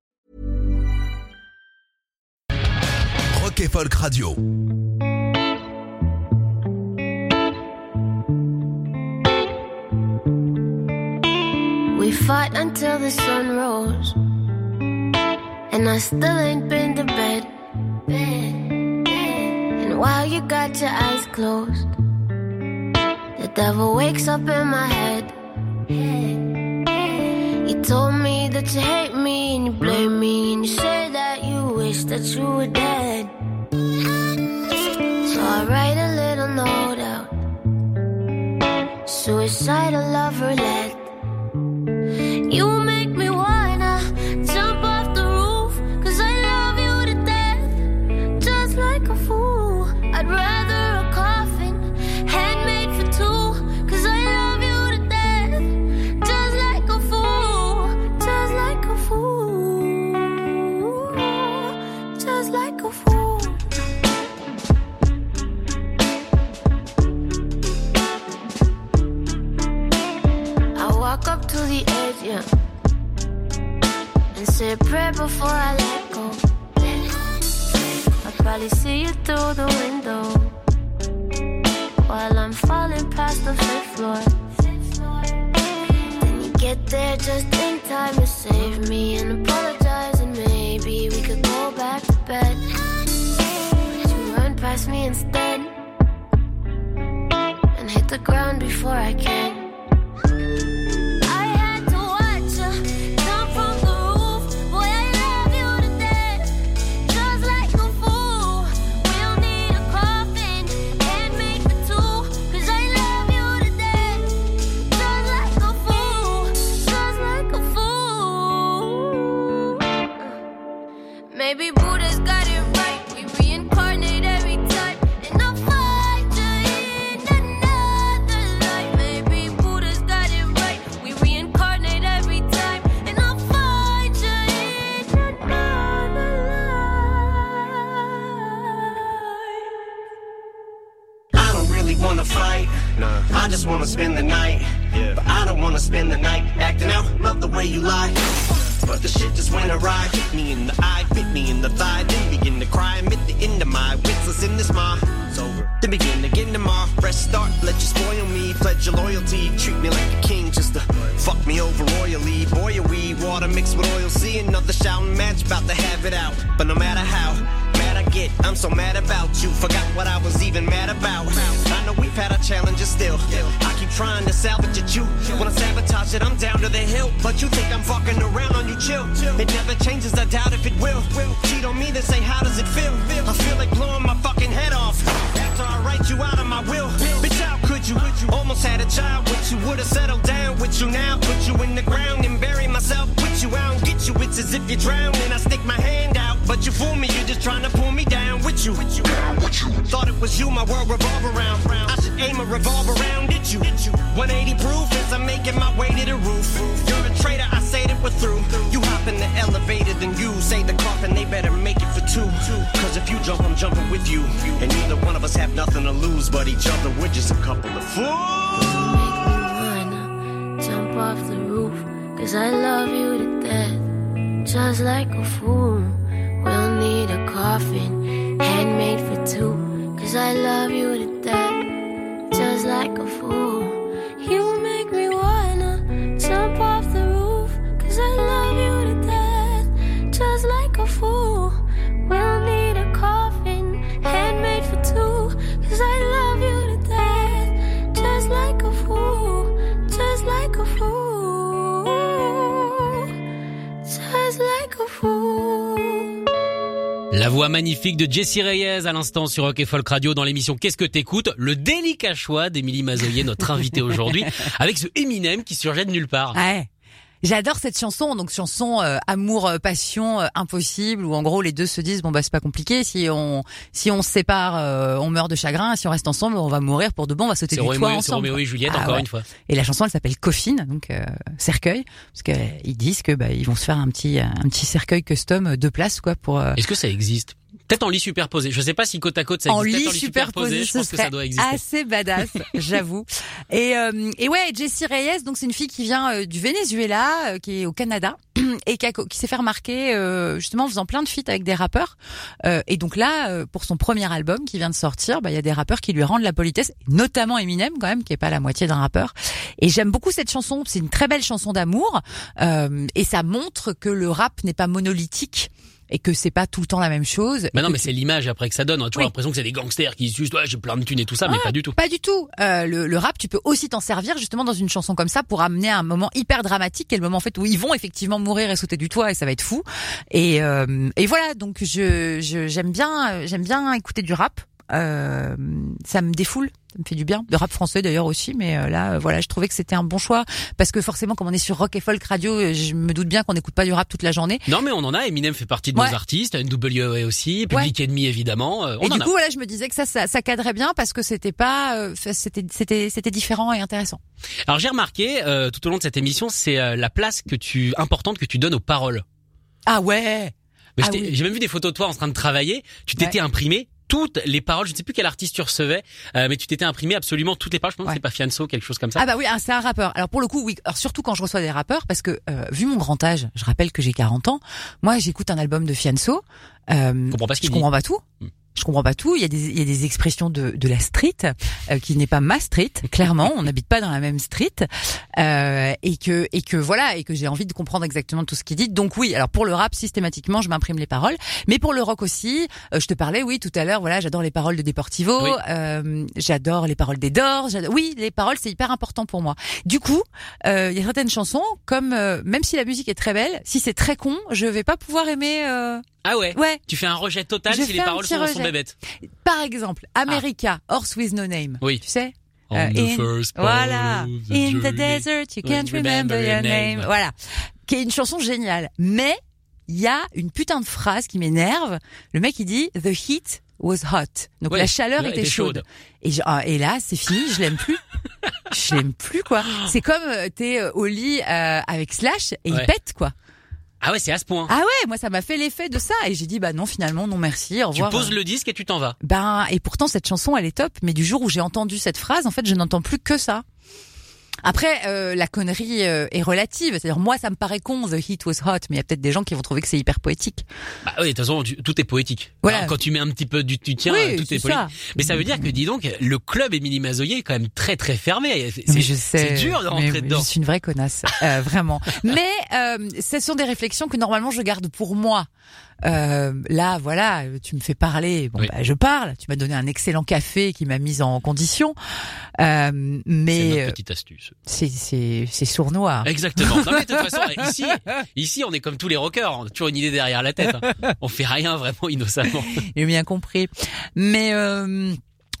Speaker 1: Et Folk Radio.
Speaker 6: We fought until the sun rose. And I still ain't been to bed. And while you got your eyes closed, the devil wakes up in my head. head. You told me that you hate me and you blame me and you say that you wish that you were dead. So I write a little note out. Suicidal lover let you. the edge, yeah. And said prayer before I let go. I'll probably see you through the window while I'm falling past the fifth floor. Then you get there just in time to save me and apologize, and maybe we could go back to bed. But you run past me instead and hit the ground before I can.
Speaker 2: de Jessie Reyes à l'instant sur Rock et Folk Radio dans l'émission Qu'est-ce que t'écoutes? Le délicat choix d'Émilie Mazoyer, notre (laughs) invitée aujourd'hui, avec ce Eminem qui surgit de nulle part.
Speaker 3: Ouais. J'adore cette chanson, donc chanson euh, amour euh, passion euh, impossible où en gros les deux se disent bon bah c'est pas compliqué si on si on se sépare on meurt de chagrin si on reste ensemble on va mourir pour de bon on va sauter du toit ensemble.
Speaker 2: Et Juliette
Speaker 3: ah
Speaker 2: encore une fois.
Speaker 3: Et la chanson elle s'appelle Coffin donc cercueil parce qu'ils disent que bah, ils vont se faire un petit un petit cercueil custom de place quoi pour.
Speaker 2: Est-ce que ça existe? Peut-être en lit superposé. Je sais pas si côte à côte ça
Speaker 3: en
Speaker 2: existe.
Speaker 3: lit
Speaker 2: Peut-être
Speaker 3: superposé,
Speaker 2: je pense que ça doit exister.
Speaker 3: assez badass, (laughs) j'avoue. Et, euh, et ouais, Jessie Reyes, donc c'est une fille qui vient euh, du Venezuela, euh, qui est au Canada (clears throat) et qui, qui s'est fait remarquer euh, justement en faisant plein de feats avec des rappeurs. Euh, et donc là, euh, pour son premier album qui vient de sortir, bah, il y a des rappeurs qui lui rendent la politesse, notamment Eminem quand même, qui est pas la moitié d'un rappeur. Et j'aime beaucoup cette chanson. C'est une très belle chanson d'amour euh, et ça montre que le rap n'est pas monolithique. Et que c'est pas tout le temps la même chose. Et
Speaker 2: non, mais c'est l'image après que ça donne. On a toujours
Speaker 3: Oui.
Speaker 2: l'impression que c'est des gangsters qui se disent, ouais, j'ai plein de thunes et tout ça, mais
Speaker 3: Ah,
Speaker 2: pas du tout.
Speaker 3: Pas du tout. Euh, le, le rap, tu peux aussi t'en servir justement dans une chanson comme ça pour amener un moment hyper dramatique, qui est le moment en fait où ils vont effectivement mourir et sauter du toit et ça va être fou. Et, euh, et voilà, donc je je- j'aime bien j'aime bien écouter du rap. Euh, ça me défoule, ça me fait du bien. De rap français d'ailleurs aussi, mais euh, là, voilà, je trouvais que c'était un bon choix parce que forcément, comme on est sur Rock et Folk Radio, euh, je me doute bien qu'on n'écoute pas du rap toute la journée.
Speaker 2: Non, mais on en a. Eminem fait partie de
Speaker 3: Ouais.
Speaker 2: nos artistes. NWA aussi. Public Enemy, évidemment. euh, on
Speaker 3: et
Speaker 2: en
Speaker 3: du coup, voilà, je me disais que ça, ça, ça cadrait bien parce que c'était pas, euh, c'était, c'était, c'était différent et intéressant.
Speaker 2: Alors j'ai remarqué euh, tout au long de cette émission, c'est euh, la place que tu importante que tu donnes aux paroles.
Speaker 3: Ah ouais. Ah oui.
Speaker 2: J'ai même vu des photos de toi en train de travailler. Tu t'étais imprimé toutes les paroles. Je ne sais plus quel artiste tu recevais, euh, mais tu t'étais imprimé absolument toutes les paroles. Je pense que c'est pas Fianso, quelque chose comme ça.
Speaker 3: Ah bah oui, ah, c'est un rappeur. Alors pour le coup, oui. Alors surtout quand je reçois des rappeurs, parce que euh, vu mon grand âge, je rappelle que j'ai 40 ans. Moi, j'écoute un album de Fianso. Euh,
Speaker 2: comprends pas ce qu'il
Speaker 3: je
Speaker 2: dit.
Speaker 3: Comprends pas tout. Je comprends pas tout. Il y a des, il y a des expressions de, de la street euh, qui n'est pas ma street. Clairement, on n'habite pas dans la même street euh, et que et que voilà et que j'ai envie de comprendre exactement tout ce qu'il dit. Donc oui. Alors pour le rap, systématiquement, je m'imprime les paroles, mais pour le rock aussi. euh, je te parlais, oui, tout à l'heure. Voilà, j'adore les paroles de Deportivo.
Speaker 2: Oui.
Speaker 3: euh, j'adore les paroles des Doors. Oui, les paroles, c'est hyper important pour moi. Du coup, euh, il y a certaines chansons, comme euh, même si la musique est très belle, si c'est très con, je vais pas pouvoir aimer.
Speaker 2: Ah ouais.
Speaker 3: Ouais.
Speaker 2: Tu fais un rejet total
Speaker 3: Je
Speaker 2: si les paroles sont, sont
Speaker 3: rejet.
Speaker 2: bébêtes.
Speaker 3: Par exemple, America, Horse with No Name.
Speaker 2: Oui.
Speaker 3: Tu sais
Speaker 2: On
Speaker 3: Euh,
Speaker 2: the
Speaker 3: in-
Speaker 2: first part
Speaker 3: voilà.
Speaker 2: the
Speaker 3: In the desert, you can't remember your name. Voilà. Qui est une chanson géniale. Mais il y a une putain de phrase qui m'énerve. Le mec il dit The heat was hot. Donc
Speaker 2: Ouais,
Speaker 3: la chaleur était
Speaker 2: était
Speaker 3: chaude.
Speaker 2: chaude.
Speaker 3: Et, je- ah, et là c'est fini, je l'aime plus. (laughs) je l'aime plus quoi. C'est comme euh, t'es euh, au lit euh, avec Slash et
Speaker 2: Ouais.
Speaker 3: il pète quoi.
Speaker 2: Ah ouais, c'est à ce point.
Speaker 3: Ah ouais, moi ça m'a fait l'effet de ça et j'ai dit bah non finalement non merci, au
Speaker 2: tu
Speaker 3: revoir.
Speaker 2: poses le disque et tu t'en vas.
Speaker 3: Ben et pourtant cette chanson elle est top, mais du jour où j'ai entendu cette phrase, en fait je n'entends plus que ça. Après euh, la connerie euh, est relative, c'est-à-dire moi ça me paraît con the heat was hot, mais il y a peut-être des gens qui vont trouver que c'est hyper poétique.
Speaker 2: Bah oui, de toute façon, tu- tout est poétique.
Speaker 3: Voilà.
Speaker 2: Alors, quand tu mets un petit peu du tu tiens,
Speaker 3: Oui,
Speaker 2: tout est poétique.
Speaker 3: ça.
Speaker 2: Mais ça veut dire que, dis donc, le club Émilie Mazoyer est quand même très très fermé. C'est
Speaker 3: Mais je sais,
Speaker 2: c'est dur de
Speaker 3: mais
Speaker 2: rentrer dedans.
Speaker 3: Je suis une vraie connasse, euh, vraiment. (laughs) Mais euh, ce sont des réflexions que normalement je garde pour moi. Euh, là, voilà, tu me fais parler, bon,
Speaker 2: Oui.
Speaker 3: bah, je parle. Tu m'as donné un excellent café qui m'a mise en condition, euh,
Speaker 2: C'est
Speaker 3: mais
Speaker 2: notre
Speaker 3: euh,
Speaker 2: petite astuce.
Speaker 3: c'est c'est c'est sournois.
Speaker 2: Exactement. Non mais de toute façon, (laughs) ici, ici, on est comme tous les rockers. On a toujours une idée derrière la tête. hein. On fait rien vraiment innocemment. (laughs)
Speaker 3: J'ai bien compris. Mais euh,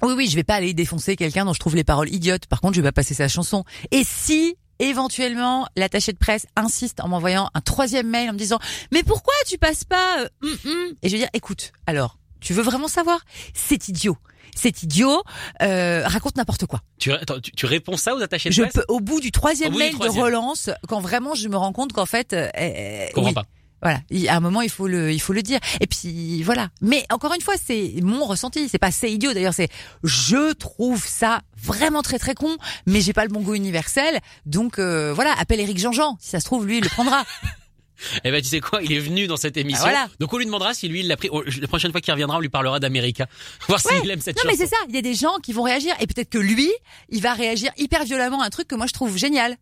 Speaker 3: oui, oui, je vais pas aller défoncer quelqu'un dont je trouve les paroles idiotes. Par contre, je vais pas passer sa chanson. Et si éventuellement l'attaché de presse insiste en m'envoyant un troisième mail en me disant mais pourquoi tu passes pas euh, hum, hum et je vais dire écoute alors tu veux vraiment savoir? C'est idiot c'est idiot euh, raconte n'importe quoi
Speaker 2: Tu, attends, tu, tu réponds ça aux attachés de
Speaker 3: je
Speaker 2: presse?
Speaker 3: peux au bout du troisième
Speaker 2: du
Speaker 3: mail
Speaker 2: troisième.
Speaker 3: de relance quand vraiment je me rends compte qu'en fait euh,
Speaker 2: Je comprends
Speaker 3: oui.
Speaker 2: pas.
Speaker 3: Voilà, Il- à un moment il faut le il faut le dire. Et puis voilà. Mais encore une fois, c'est mon ressenti, c'est pas c'est idiot d'ailleurs, c'est je trouve ça vraiment très très con, mais j'ai pas le bon goût universel. Donc euh, voilà, appelle Eric Jean-Jean, si ça se trouve lui il le prendra. (laughs)
Speaker 2: Eh ben tu sais quoi, il est venu dans cette émission.
Speaker 3: Ah, voilà.
Speaker 2: Donc on lui demandera si lui il l'a pris. Oh, La prochaine fois qu'il reviendra, on lui parlera d'America. (laughs) Voir s'il aime cette
Speaker 3: non
Speaker 2: chanson.
Speaker 3: mais c'est ça, il y a des gens qui vont réagir et peut-être que lui, il va réagir hyper violemment à un truc que moi je trouve génial.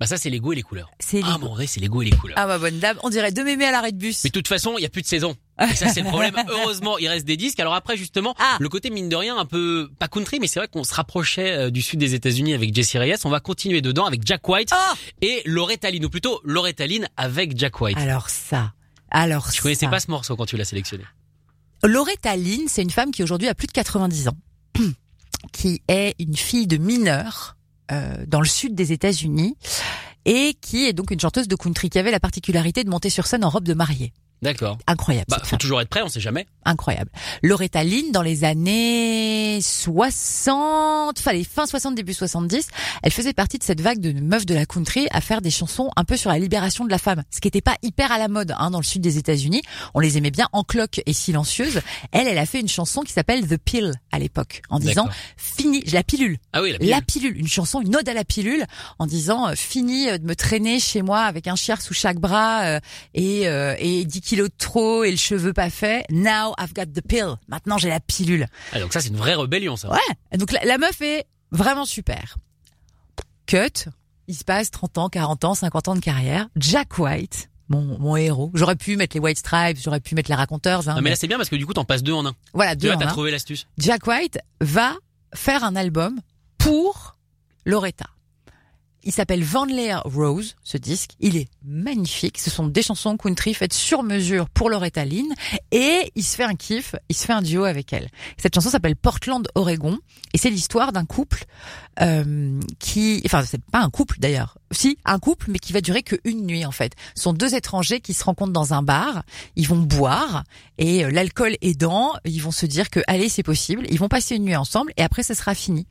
Speaker 2: Bah ça c'est les goûts et les couleurs.
Speaker 3: C'est
Speaker 2: Ah mon vrai, c'est les goûts et les couleurs.
Speaker 3: Ah ma bonne dame, on dirait deux mémés à l'arrêt de bus.
Speaker 2: Mais de toute façon, il y a plus de saison. Et ça c'est le problème. (laughs) Heureusement, il reste des disques. Alors après justement,
Speaker 3: Ah.
Speaker 2: le côté mine de rien un peu pas country, mais c'est vrai qu'on se rapprochait euh, du sud des États-Unis avec Jesse Reyes. On va continuer dedans avec Jack White
Speaker 3: Oh
Speaker 2: et Loretta Lynn, ou plutôt Loretta Lynn avec Jack White.
Speaker 3: Alors ça, alors
Speaker 2: Tu connaissais
Speaker 3: ça.
Speaker 2: pas ce morceau quand tu l'as sélectionné
Speaker 3: Loretta Lynn, c'est une femme qui aujourd'hui a plus de 90 ans, (clears throat) qui est une fille de mineur euh, dans le sud des États-Unis et qui est donc une chanteuse de country qui avait la particularité de monter sur scène en robe de mariée.
Speaker 2: D'accord.
Speaker 3: Incroyable.
Speaker 2: Bah, faut toujours être prêt, on sait jamais.
Speaker 3: Incroyable. Loretta Lynn, dans les années 60, enfin les fins 60, début 70, elle faisait partie de cette vague de meufs de la country à faire des chansons un peu sur la libération de la femme, ce qui n'était pas hyper à la mode hein, dans le sud des États-Unis. On les aimait bien en cloque et silencieuses. Elle, elle a fait une chanson qui s'appelle The Pill à l'époque, en disant fini, la pilule.
Speaker 2: Ah oui, la
Speaker 3: La
Speaker 2: pilule.
Speaker 3: pilule, une chanson, une ode à la pilule, en disant euh, fini euh, de me traîner chez moi avec un chiard sous chaque bras euh, et euh, et 10 kilos de trop et le cheveu pas fait. Now I've got the pill. Maintenant j'ai la pilule.
Speaker 2: Ah, donc ça, c'est une vraie rébellion, ça.
Speaker 3: Ouais. Donc la, la meuf est vraiment super. Cut. Il se passe 30 ans, 40 ans, 50 ans de carrière. Jack White. Mon, mon héros. J'aurais pu mettre les White Stripes, j'aurais pu mettre les raconteurs. hein,
Speaker 2: mais là, c'est bien parce que du coup, t'en passes deux en un.
Speaker 3: voilà,
Speaker 2: Tu
Speaker 3: deux en
Speaker 2: t'as trouvé l'astuce.
Speaker 3: Jack White va faire un album pour Loretta. Il s'appelle Van Leer Rose, ce disque. Il est magnifique. Ce sont des chansons country faites sur mesure pour Loretta Lynn. Et il se fait un kiff, il se fait un duo avec elle. Cette chanson s'appelle Portland, Oregon. Et c'est l'histoire d'un couple euh, qui... Enfin, c'est pas un couple d'ailleurs. Si, un couple, mais qui va durer qu'une nuit en fait. Ce sont deux étrangers qui se rencontrent dans un bar. Ils vont boire. Et euh, l'alcool aidant, ils vont se dire que allez, c'est possible. Ils vont passer une nuit ensemble et après, ça sera fini.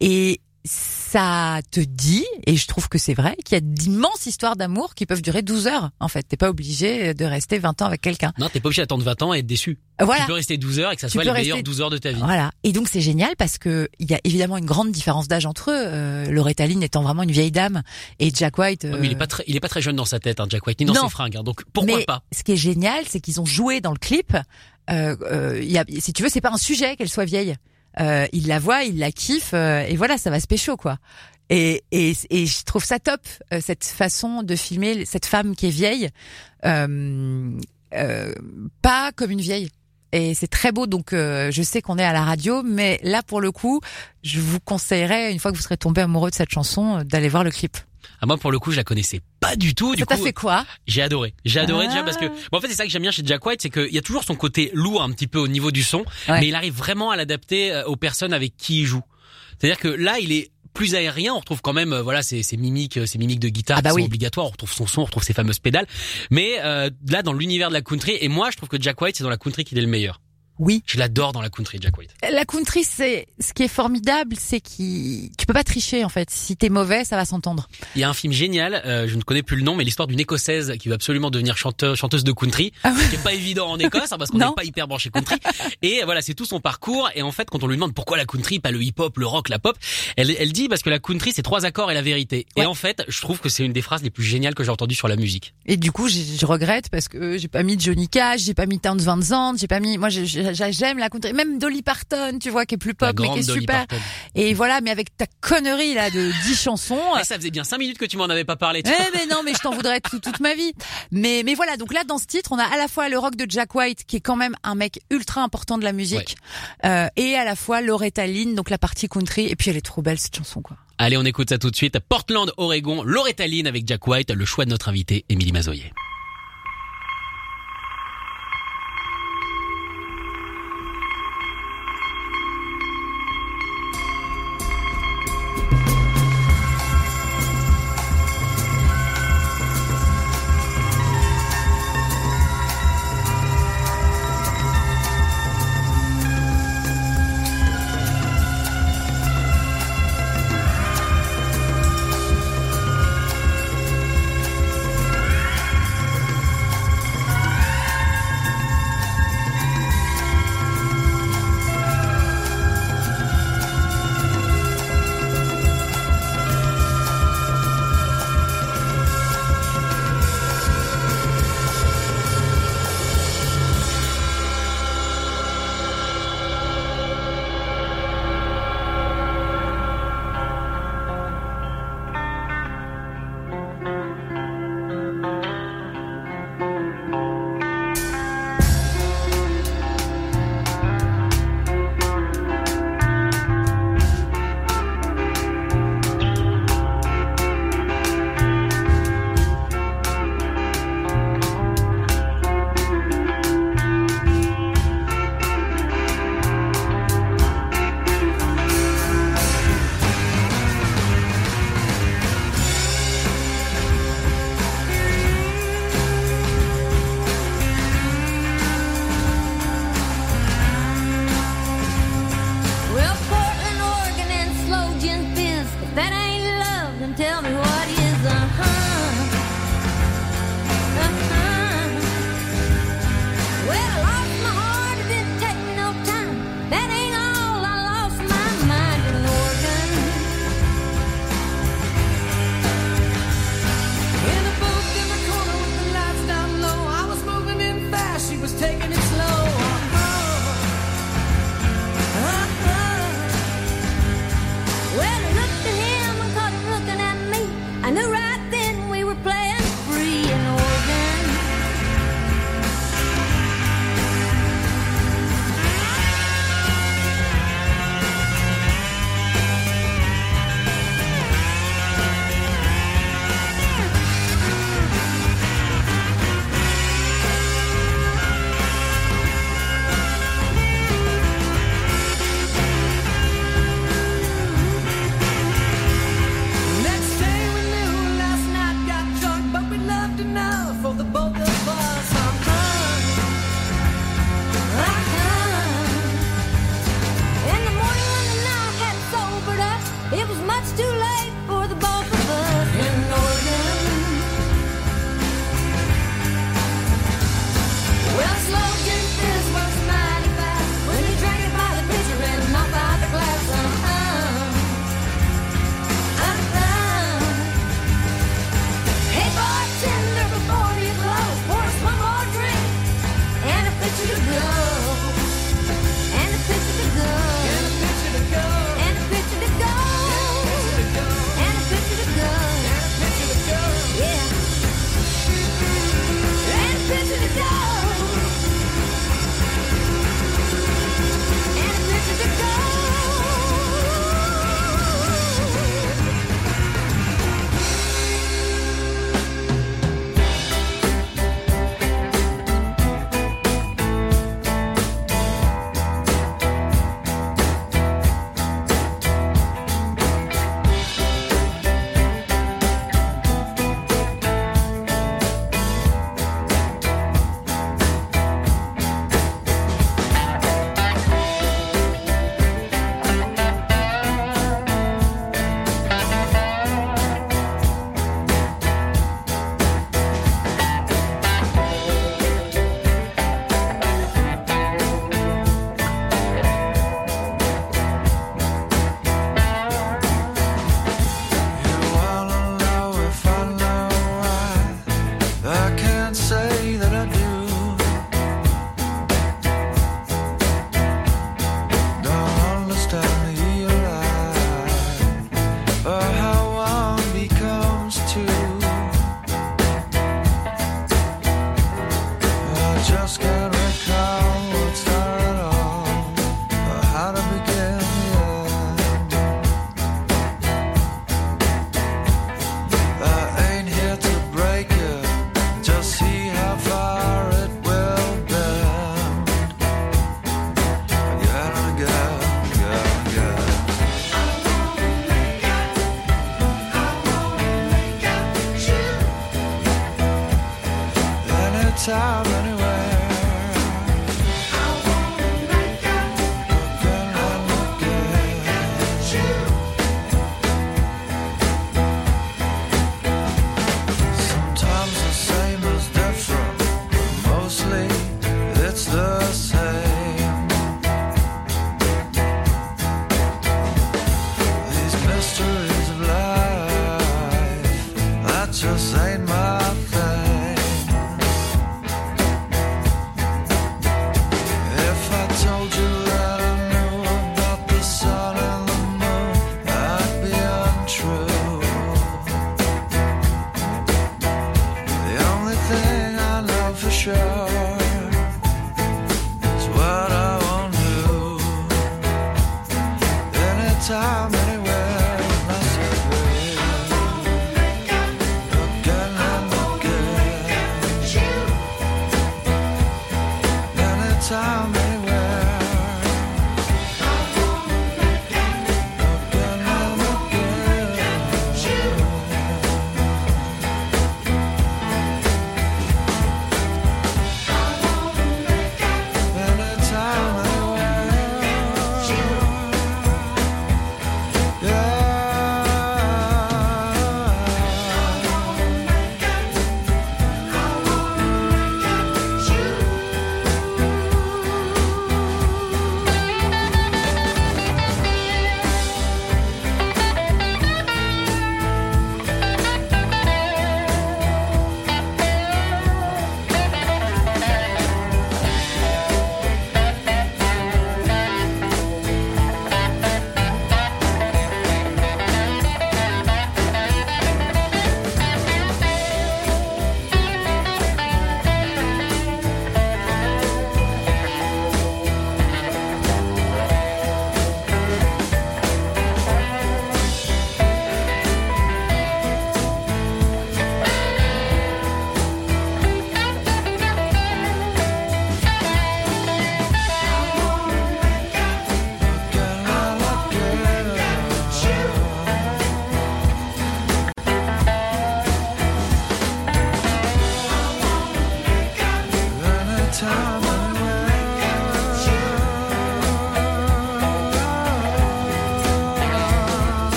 Speaker 3: Et ça te dit, et je trouve que c'est vrai, qu'il y a d'immenses histoires d'amour qui peuvent durer 12 heures, en fait. T'es pas obligé de rester 20 ans avec quelqu'un.
Speaker 2: Non, t'es pas obligé d'attendre 20 ans et être déçu.
Speaker 3: Voilà.
Speaker 2: Tu peux rester 12 heures et que ça
Speaker 3: Tu
Speaker 2: soit les
Speaker 3: peux
Speaker 2: meilleures
Speaker 3: rester-
Speaker 2: 12 heures de ta vie.
Speaker 3: Voilà. Et donc c'est génial parce que il y a évidemment une grande différence d'âge entre eux. Euh, Loretta Lynn étant vraiment une vieille dame et Jack White.
Speaker 2: Mais il est
Speaker 3: euh,
Speaker 2: pas très, il est pas très jeune dans sa tête, hein, Jack White, ni dans
Speaker 3: Non.
Speaker 2: ses fringues. hein. donc pourquoi
Speaker 3: mais
Speaker 2: pas?
Speaker 3: Ce qui est génial, c'est qu'ils ont joué dans le clip. Euh, euh, y a, si tu veux, c'est pas un sujet qu'elle soit vieille. Euh, il la voit, il la kiffe, euh, et voilà, ça va se pécho quoi. Et, et, et je trouve ça top euh, cette façon de filmer cette femme qui est vieille, euh, euh, pas comme une vieille. Et c'est très beau, donc je sais qu'on est à la radio, mais là pour le coup, je vous conseillerais une fois que vous serez tombé amoureux de cette chanson, d'aller voir le clip.
Speaker 2: Ah, moi, pour le coup, je la connaissais pas du tout. Du
Speaker 3: Ça t'a fait quoi
Speaker 2: J'ai adoré. J'ai adoré
Speaker 3: Ah.
Speaker 2: déjà parce que, bon, en fait, c'est ça que j'aime bien chez Jack White, c'est qu'il y a toujours son côté lourd un petit peu au niveau du son,
Speaker 3: Ouais.
Speaker 2: mais il arrive vraiment à l'adapter euh, aux personnes avec qui il joue. C'est-à-dire que là, il est plus aérien, on retrouve quand même, euh, voilà, ses, ses mimiques, euh, ses mimiques de guitare
Speaker 3: Ah bah
Speaker 2: qui sont
Speaker 3: oui.
Speaker 2: obligatoires, on retrouve son son, on retrouve ses fameuses pédales. Mais euh, là, dans l'univers de la country, et moi, je trouve que Jack White, c'est dans la country qu'il est le meilleur.
Speaker 3: Oui.
Speaker 2: Je l'adore dans la country, Jack White.
Speaker 3: La country, c'est ce qui est formidable, c'est qu'il tu peux pas tricher en fait. Si t'es mauvais, ça va s'entendre.
Speaker 2: Il y a un film génial, euh, je ne connais plus le nom, mais l'histoire d'une écossaise qui veut absolument devenir chanteuse, chanteuse de country,
Speaker 3: Ah ouais.
Speaker 2: qui est pas évident en Écosse, hein, parce qu'on n'est pas hyper branché country. Et voilà, c'est tout son parcours. Et en fait, quand on lui demande pourquoi la country, pas le hip-hop, le rock, la pop, elle, elle dit parce que la country, c'est trois accords et la vérité. Et en fait, je trouve que c'est une des phrases les plus géniales que j'ai entendues sur la musique.
Speaker 3: Et du coup, je regrette parce que j'ai pas mis Johnny Cash, j'ai pas mis Towns Van Zandt, j'ai pas mis. Moi, j'ai- j'aime la country, même Dolly Parton, tu vois, qui est plus pop mais qui est
Speaker 2: Dolly
Speaker 3: super.
Speaker 2: Parton.
Speaker 3: Et voilà, mais avec ta connerie là de 10 (laughs) chansons.
Speaker 2: Ah, ça faisait bien cinq minutes que tu m'en avais pas parlé.
Speaker 3: Eh mais non, mais je t'en voudrais tout- toute ma vie. Mais mais voilà, donc là dans ce titre, on a à la fois le rock de Jack White qui est quand même un mec ultra important de la musique, euh, et à la fois Loretta Lynn, donc la partie country. Et puis elle est trop belle cette chanson quoi.
Speaker 2: Allez, on écoute ça tout de suite. Portland, Oregon, Loretta Lynn avec Jack White, le choix de notre invité, Émilie Mazoyer.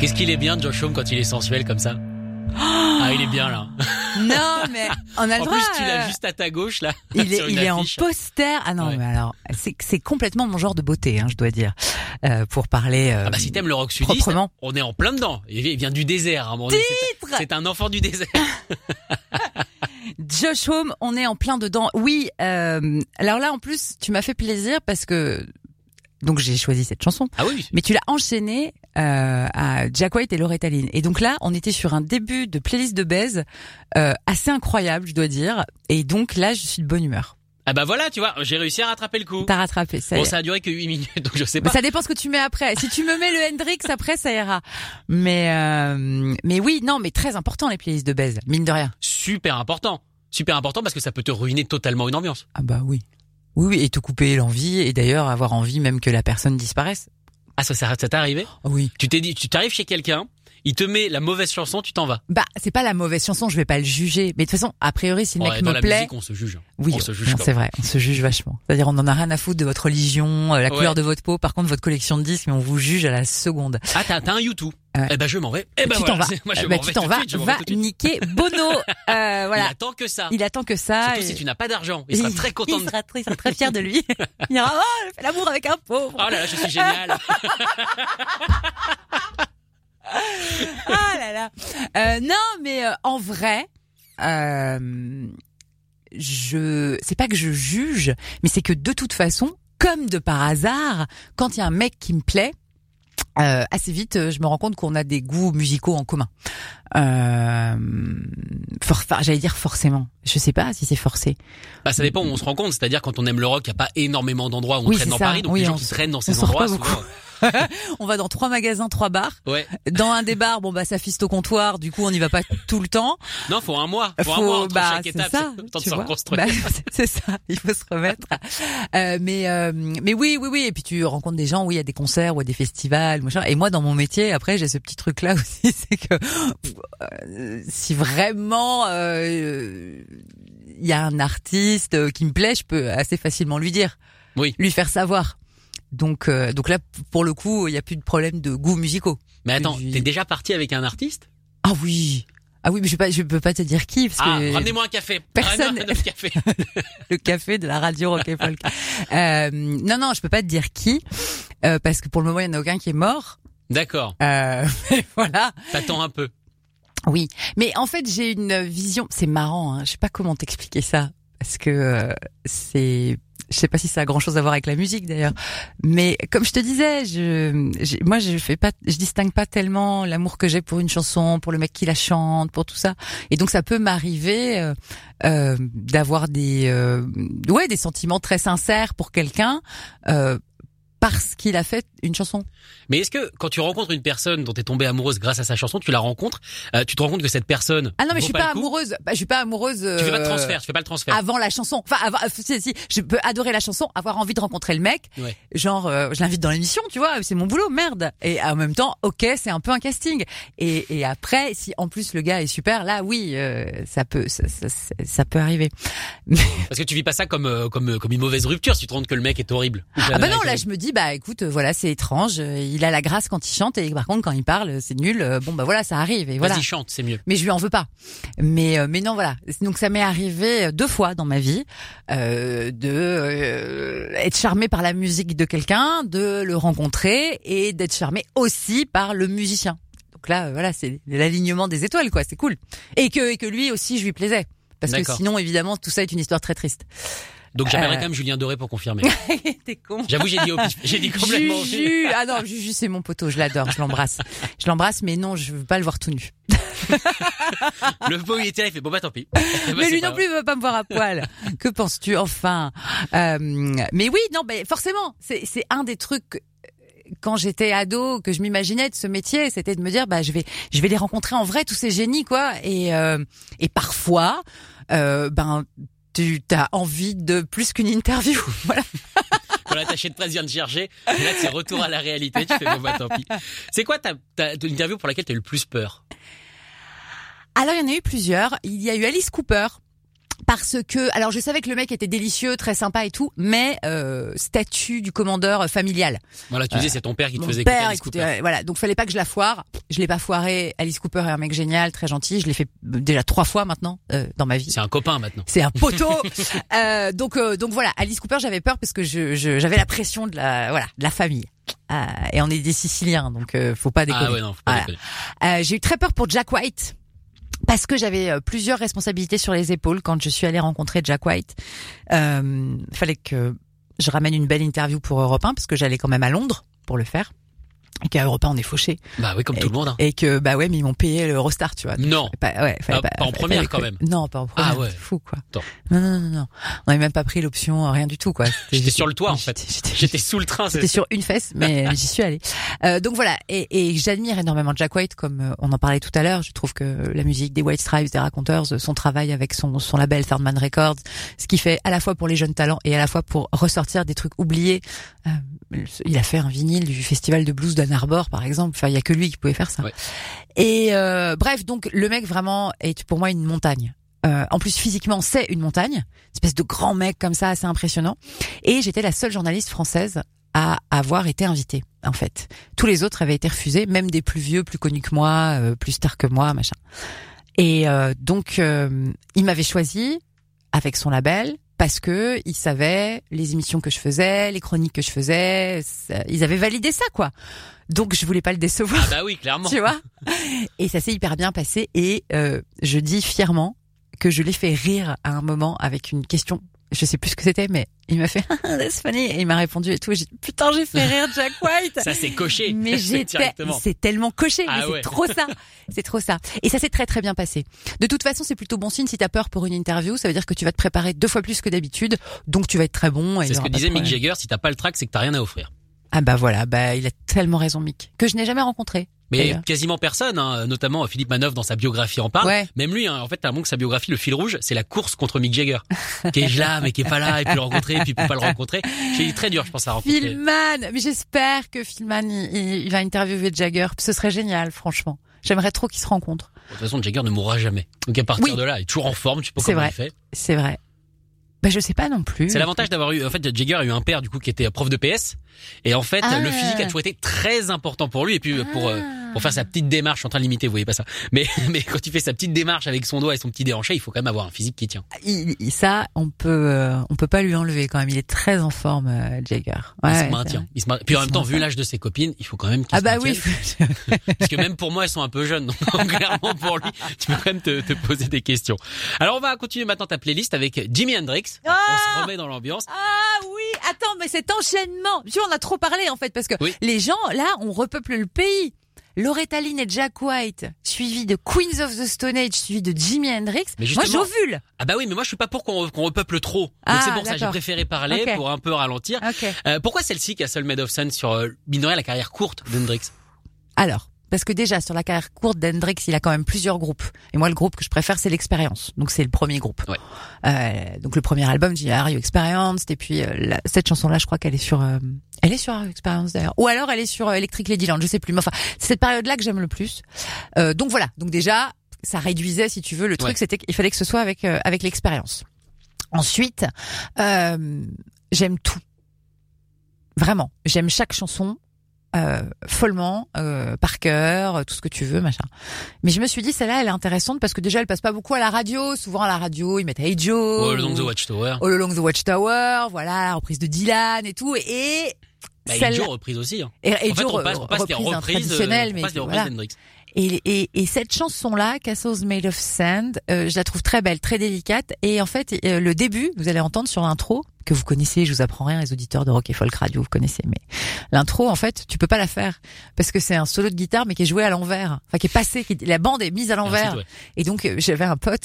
Speaker 2: Qu'est-ce qu'il est bien, Josh Homme, quand il est sensuel comme ça? Ah, il est bien là.
Speaker 3: Non, mais on a le
Speaker 2: En plus, tu l'as juste à ta gauche là.
Speaker 3: Il est, (laughs) il est en poster. Ah non,
Speaker 2: Ouais.
Speaker 3: mais alors, c'est complètement mon genre de beauté, hein, je dois dire, euh, pour parler. euh,
Speaker 2: Ah bah si t'aimes le rock sudiste,
Speaker 3: proprement.
Speaker 2: on est en plein dedans. Il vient du désert. hein, C'est un enfant du désert. (laughs)
Speaker 3: Josh Home, on est en plein dedans. Oui, euh, alors là en plus, tu m'as fait plaisir parce que donc j'ai choisi cette chanson.
Speaker 2: Ah oui.
Speaker 3: Mais tu l'as enchaîné euh, à Jack White et Loretta Lynn. Et donc là, on était sur un début de playlist de baise euh, assez incroyable, je dois dire. Et donc là, je suis de bonne humeur.
Speaker 2: Ah bah voilà, tu vois, j'ai réussi à rattraper le coup.
Speaker 3: T'as rattrapé. Ça,
Speaker 2: Bon, ça a duré que 8 minutes, (laughs) donc je sais pas.
Speaker 3: ça dépend ce que tu mets après. Si tu me mets le Hendrix après, ça ira. Mais euh, mais oui, non, mais très important les playlists de baise, mine de rien.
Speaker 2: Super important. Super important parce que ça peut te ruiner totalement une ambiance.
Speaker 3: Ah bah oui. Oui, oui, et te couper l'envie, et d'ailleurs avoir envie même que la personne disparaisse.
Speaker 2: Ah ça, t'est arrivé?
Speaker 3: Oui.
Speaker 2: Tu t'es dit, tu t'arrives chez quelqu'un, il te met la mauvaise chanson, tu t'en vas.
Speaker 3: Bah, c'est pas la mauvaise chanson, je vais pas le juger. Mais de toute façon, a priori, si le
Speaker 2: Ouais,
Speaker 3: mec
Speaker 2: dans
Speaker 3: me
Speaker 2: la
Speaker 3: plaît,
Speaker 2: musique, on se juge.
Speaker 3: oui,
Speaker 2: on se juge.
Speaker 3: c'est vrai, on se juge vachement. C'est-à-dire, on en a rien à foutre de votre religion, euh, la
Speaker 2: Ouais.
Speaker 3: couleur de votre peau. Par contre, votre collection de disques, mais on vous juge à la seconde.
Speaker 2: Ah t'as t'as un YouTube.
Speaker 3: Ouais.
Speaker 2: Eh ben je m'en vais. Eh ben
Speaker 3: tu
Speaker 2: voilà,
Speaker 3: t'en vas. (laughs)
Speaker 2: Moi je
Speaker 3: Euh, bah, tu t'en vas,
Speaker 2: suite, je m'en vais
Speaker 3: va niquer Bono. (laughs) Euh, voilà.
Speaker 2: Il attend que ça.
Speaker 3: Il attend que ça.
Speaker 2: Surtout
Speaker 3: et-
Speaker 2: si tu n'as pas d'argent. Il sera très content.
Speaker 3: Il sera, très- il sera très (laughs) fier de lui. il dira, oh, je fais l'amour avec un pauvre.
Speaker 2: Oh là là, je suis génial. (laughs)
Speaker 3: Ah là là. Euh, non, mais euh, en vrai, euh, je, c'est pas que je juge, mais c'est que de toute façon, comme de par hasard, quand il y a un mec qui me plaît, assez vite, je me rends compte qu'on a des goûts musicaux en commun. Euh, j'allais dire forcément. Je sais pas si c'est forcé.
Speaker 2: Bah ça dépend où on se rend compte. C'est-à-dire quand on aime le rock, il n'y a pas énormément d'endroits où on
Speaker 3: Oui,
Speaker 2: traîne dans
Speaker 3: ça.
Speaker 2: Paris. Donc
Speaker 3: Oui,
Speaker 2: les gens qui
Speaker 3: se-
Speaker 2: traînent dans ces endroits. (laughs)
Speaker 3: On va dans trois magasins, trois bars. (laughs)
Speaker 2: Ouais.
Speaker 3: Dans un des bars, bon bah ça fiste au comptoir. Du coup, on n'y va pas tout le temps.
Speaker 2: Non, faut un mois. Faut, un
Speaker 3: Faut-
Speaker 2: mois entre
Speaker 3: bah,
Speaker 2: chaque
Speaker 3: c'est
Speaker 2: étape.
Speaker 3: ça,
Speaker 2: c'est.
Speaker 3: Bah, (laughs) c'est- ça, il faut se remettre. Euh, mais euh, mais oui, oui, oui. Et puis tu rencontres des gens, oui, à des concerts ou à des festivals, machin. Et moi, dans mon métier, après, j'ai ce petit truc là aussi, c'est que si vraiment euh, il y a un artiste euh, qui me plaît, je peux assez facilement lui dire,
Speaker 2: Oui.
Speaker 3: lui faire savoir. Donc euh, donc là, pour le coup, il y a plus de problème de goûts musicaux.
Speaker 2: Mais attends, t'es déjà parti avec un artiste?
Speaker 3: Ah oui. Ah oui, mais je je peux pas te dire qui parce
Speaker 2: Ah,
Speaker 3: que
Speaker 2: ramenez-moi un café.
Speaker 3: Personne-
Speaker 2: un café. (laughs)
Speaker 3: le café de la radio rock folk. Euh, non, non, je peux pas te dire qui, euh, parce que pour le moment, il y en a aucun qui est mort.
Speaker 2: D'accord.
Speaker 3: Euh, (laughs) mais voilà.
Speaker 2: T'attends un peu.
Speaker 3: Oui, mais en fait, j'ai une vision. C'est marrant. Hein, je sais pas comment t'expliquer ça, parce que euh, c'est. Je sais pas si ça a grand chose à voir avec la musique d'ailleurs, mais comme je te disais, je, j'ai- moi je fais pas, je distingue pas tellement l'amour que j'ai pour une chanson, pour le mec qui la chante, pour tout ça, et donc ça peut m'arriver euh, euh, d'avoir des, euh, ouais, des sentiments très sincères pour quelqu'un euh, parce qu'il a fait une chanson.
Speaker 2: Mais est-ce que quand tu rencontres une personne dont t'es tombée amoureuse grâce à sa chanson, tu la rencontres, euh, tu te rends compte que cette personne
Speaker 3: Ah non, mais je suis
Speaker 2: pas
Speaker 3: amoureuse. Bah, je suis pas amoureuse.
Speaker 2: Tu fais pas de
Speaker 3: euh,
Speaker 2: transfert, tu fais pas le transfert.
Speaker 3: avant la chanson. Enfin, avant, euh, si, si, je peux adorer la chanson, avoir envie de rencontrer le mec.
Speaker 2: Ouais.
Speaker 3: Genre, euh, je l'invite dans l'émission, tu vois, c'est mon boulot, merde. Et en même temps, ok, c'est un peu un casting. Et, et après, si en plus le gars est super, là, oui, euh, ça peut, ça, ça, peut arriver. (laughs)
Speaker 2: Parce que tu vis pas ça comme comme comme une mauvaise rupture si tu te rends compte que le mec est horrible.
Speaker 3: Ah bah non, là, je me dis, bah écoute, euh, voilà, c'est étrange. euh, Il a la grâce quand il chante, et par contre, quand il parle, c'est nul. euh, Bon, bah voilà, ça arrive. Et voilà.
Speaker 2: Vas-y, chante, c'est mieux.
Speaker 3: mais je lui en veux pas. Mais euh, mais non voilà. Donc ça m'est arrivé deux fois dans ma vie euh, de euh, être charmé par la musique de quelqu'un, de le rencontrer et d'être charmé aussi par le musicien. Donc là euh, voilà, c'est l'alignement des étoiles quoi, c'est cool. Et que et que lui aussi je lui plaisais. Parce que sinon évidemment tout ça est une histoire très triste.
Speaker 2: Donc j'appellerai
Speaker 3: Euh.
Speaker 2: quand même Julien Doré pour confirmer. (laughs)
Speaker 3: T'es con.
Speaker 2: J'avoue, j'ai dit au pif. J'ai dit complètement.
Speaker 3: Juju, ah non, Juju c'est mon poteau, je l'adore, je l'embrasse. Je l'embrasse mais non, je veux pas le voir tout nu.
Speaker 2: Le beau il était là, il fait bon bah tant pis. Bah,
Speaker 3: mais (laughs) lui non plus il veut pas me voir à poil. que penses-tu enfin? Euh, Mais oui, non, mais forcément, c'est c'est un des trucs quand j'étais ado que je m'imaginais de ce métier, c'était de me dire bah je vais je vais les rencontrer en vrai tous ces génies quoi et euh, et parfois euh, ben tu as envie de plus qu'une interview. (laughs) Voilà.
Speaker 2: Quand l'attaché de presse vient de chercher, et là c'est retour à la réalité, tu fais bon bah tant pis. C'est quoi ta, ta, ta interview pour laquelle t'as eu le plus peur?
Speaker 3: Alors il y en a eu plusieurs. Il y a eu Alice Cooper parce que alors je savais que le mec était délicieux, très sympa et tout, mais euh, statut du commandeur euh, familial.
Speaker 2: Voilà, tu disais c'est ton père qui te faisait
Speaker 3: père,
Speaker 2: écouter Alice Cooper.
Speaker 3: ouais, voilà, donc fallait pas que je la foire. Je l'ai pas foiré. Alice Cooper est un mec génial, très gentil. Je l'ai fait euh, déjà trois fois maintenant euh, dans ma vie.
Speaker 2: C'est un copain maintenant.
Speaker 3: C'est un poteau. (laughs) Euh, donc euh, donc voilà, Alice Cooper, j'avais peur parce que je j'avais la pression de la voilà de la famille. Euh, et on est des Siciliens, donc euh, faut pas déconner.
Speaker 2: Ah ouais non, faut pas
Speaker 3: Voilà.
Speaker 2: déconner.
Speaker 3: Euh, j'ai eu très peur pour Jack White parce que j'avais euh, plusieurs responsabilités sur les épaules quand je suis allée rencontrer Jack White. Euh, fallait que je ramène une belle interview pour Europe 1 parce que j'allais quand même à Londres pour le faire. Qu'à Europe 1 on est fauché.
Speaker 2: Bah oui, comme
Speaker 3: et,
Speaker 2: tout le monde. hein.
Speaker 3: Et que bah ouais, mais ils m'ont payé l'Eurostar, tu vois.
Speaker 2: Non.
Speaker 3: Pas, ouais,
Speaker 2: Ah, pas en
Speaker 3: fallait-
Speaker 2: première, quand même.
Speaker 3: Non, pas en première.
Speaker 2: Ah ouais.
Speaker 3: c'est fou quoi.
Speaker 2: Attends.
Speaker 3: Non, non, non, non. On n'avait même pas pris l'option, rien du tout quoi. (laughs)
Speaker 2: J'étais sur le toit en fait.
Speaker 3: j'étais-
Speaker 2: sous le train.
Speaker 3: J'étais sur une fesse, mais (laughs) j'y suis allée. Euh, donc voilà, et, et j'admire énormément Jack White, comme euh, on en parlait tout à l'heure. Je trouve que la musique des White Stripes, des Raconteurs, euh, son travail avec son, son label Third Man Records, ce qu'il fait à la fois pour les jeunes talents et à la fois pour ressortir des trucs oubliés. Euh, il a fait un vinyle du festival de blues Arbor, par exemple. Enfin, il y a que lui qui pouvait faire ça.
Speaker 2: Ouais.
Speaker 3: Et euh, bref, donc le mec vraiment est pour moi une montagne. Euh, en plus physiquement c'est une montagne, une espèce de grand mec comme ça assez impressionnant. Et j'étais la seule journaliste française à avoir été invitée en fait. Tous les autres avaient été refusés, même des plus vieux, plus connus que moi, euh, plus stars que moi, machin. Et euh, donc euh, il m'avait choisi avec son label parce que il savait les émissions que je faisais, les chroniques que je faisais, ça- ils avaient validé ça quoi. Donc je voulais pas le décevoir
Speaker 2: Ah bah oui, clairement. (laughs)
Speaker 3: tu vois? Et ça s'est hyper bien passé et euh, je dis fièrement que je l'ai fait rire à un moment avec une question. Je sais plus ce que c'était, mais il m'a fait (laughs) that's funny et il m'a répondu et tout. Et J'ai dit putain j'ai fait rire Jack White.
Speaker 2: Ça c'est coché. (laughs)
Speaker 3: Mais (laughs) j'étais, c'est tellement coché,
Speaker 2: Ah
Speaker 3: mais c'est
Speaker 2: ouais.
Speaker 3: trop ça, c'est trop ça. Et ça s'est très très bien passé. De toute façon, c'est plutôt bon signe si t'as peur pour une interview, ça veut dire que tu vas te préparer deux fois plus que d'habitude, donc tu vas être très bon.
Speaker 2: C'est ce que disait Mick. Jagger. Si t'as pas le track, c'est que t'as rien à offrir.
Speaker 3: Ah bah voilà, bah il a tellement raison Mick, que je n'ai jamais rencontré.
Speaker 2: Mais quasiment personne, hein, notamment Philippe Manœuvre dans sa biographie en parle.
Speaker 3: Ouais.
Speaker 2: Même lui, hein, en fait, tellement que sa biographie, le fil rouge, c'est la course contre Mick Jagger, (laughs) qui est là, mais qui est pas là, et puis le rencontrer, et puis il peut pas le rencontrer. C'est très dur, je pense, à rencontrer.
Speaker 3: Philman, mais j'espère que Philman il, il- va interviewer Jagger. Ce serait génial, franchement. J'aimerais trop qu'ils se rencontrent.
Speaker 2: De toute façon, Jagger ne mourra jamais. Donc à partir
Speaker 3: Oui.
Speaker 2: de là, il est toujours en forme. Tu sais pas
Speaker 3: C'est
Speaker 2: comment
Speaker 3: vrai.
Speaker 2: il fait.
Speaker 3: C'est vrai. Bah je sais pas non plus.
Speaker 2: C'est l'avantage d'avoir eu. En fait, Jagger a eu un père du coup qui était prof de PS, et en fait,
Speaker 3: Ah.
Speaker 2: le physique a toujours été très important pour lui. Et puis pour euh, pour faire sa petite démarche, je suis en train de limiter, vous voyez pas ça. Mais (laughs) mais quand il fait sa petite démarche avec son doigt et son petit déhanché, il faut quand même avoir un physique qui tient.
Speaker 3: Il- il- ça, on peut, euh, on peut pas lui enlever quand même. Il est très en forme, euh, Jagger.
Speaker 2: il
Speaker 3: Ouais,
Speaker 2: se
Speaker 3: c'est
Speaker 2: maintient. Il se maintient. Puis en
Speaker 3: Il
Speaker 2: même
Speaker 3: se
Speaker 2: temps, vu l'âge de ses copines, il faut quand même qu'il
Speaker 3: Ah
Speaker 2: se
Speaker 3: bah oui. (laughs) (laughs)
Speaker 2: Parce que même pour moi, elles sont un peu jeunes. Donc clairement, pour lui, tu peux quand même te, te poser des questions. Alors, on va continuer maintenant ta playlist avec Jimi Hendrix. on se remet dans l'ambiance.
Speaker 3: Ah oui, attends, mais cet enchaînement. Tu vois, on a trop parlé en fait parce que
Speaker 2: Oui.
Speaker 3: les gens là, on repeuple le pays. Loretta Lynn et Jack White, suivi de Queens of the Stone Age, suivi de Jimi Hendrix.
Speaker 2: Mais
Speaker 3: Moi, j'ovule.
Speaker 2: Ah bah oui, mais moi, je suis pas pour qu'on qu'on repeuple trop. Donc
Speaker 3: Ah,
Speaker 2: c'est pour ça, j'ai préféré parler pour un peu ralentir.
Speaker 3: Ok.
Speaker 2: Euh, pourquoi celle-ci, Castle Made of Sun, sur euh, mine de rien, la carrière courte d'Hendrix?
Speaker 3: Alors, parce que déjà sur la carrière courte d'Hendrix, il a quand même plusieurs groupes. Et moi, le groupe que je préfère, c'est l'expérience. Donc c'est le premier groupe.
Speaker 2: Ouais.
Speaker 3: Euh, donc le premier album, j'ai Are You Experienced? Et puis euh, la- cette chanson-là, je crois qu'elle est sur, euh, elle est sur Are You Experienced d'ailleurs. Ou alors elle est sur euh, Electric Ladyland, je sais plus. Mais enfin, c'est cette période-là que j'aime le plus. Euh, donc voilà. Donc déjà, ça réduisait, si tu veux, le truc,
Speaker 2: Ouais.
Speaker 3: c'était qu'il fallait que ce soit avec avec l'expérience. Ensuite, euh, j'aime tout. Vraiment, j'aime chaque chanson euh, follement, euh, par cœur, tout ce que tu veux, machin. Mais je me suis dit, celle-là, elle est intéressante parce que déjà, elle passe pas beaucoup à la radio. Souvent, à la radio, ils mettent Hey Joe.
Speaker 2: All Along the
Speaker 3: ou
Speaker 2: Watchtower.
Speaker 3: All Along the Watchtower, voilà, la reprise de Dylan et tout. Et
Speaker 2: Bah,
Speaker 3: celle-
Speaker 2: Joe reprise aussi. Hein.
Speaker 3: et, et
Speaker 2: en fait,
Speaker 3: Joe,
Speaker 2: on passe, on passe des
Speaker 3: reprise, hein,
Speaker 2: reprises, euh,
Speaker 3: traditionnelles,
Speaker 2: on
Speaker 3: mais
Speaker 2: passe des
Speaker 3: voilà.
Speaker 2: reprises d'Hendrix.
Speaker 3: Et, et, et cette chanson-là, Castles Made of Sand, euh, je la trouve très belle, très délicate. Et en fait, euh, le début, vous allez entendre sur l'intro, que vous connaissez, je vous apprends rien, les auditeurs de Rock et Folk Radio, vous connaissez, mais l'intro, en fait, tu peux pas la faire. Parce que c'est un solo de guitare, mais qui est joué à l'envers. Enfin, qui est passé, qui, la bande est mise à l'envers. Et donc, euh, j'avais un pote,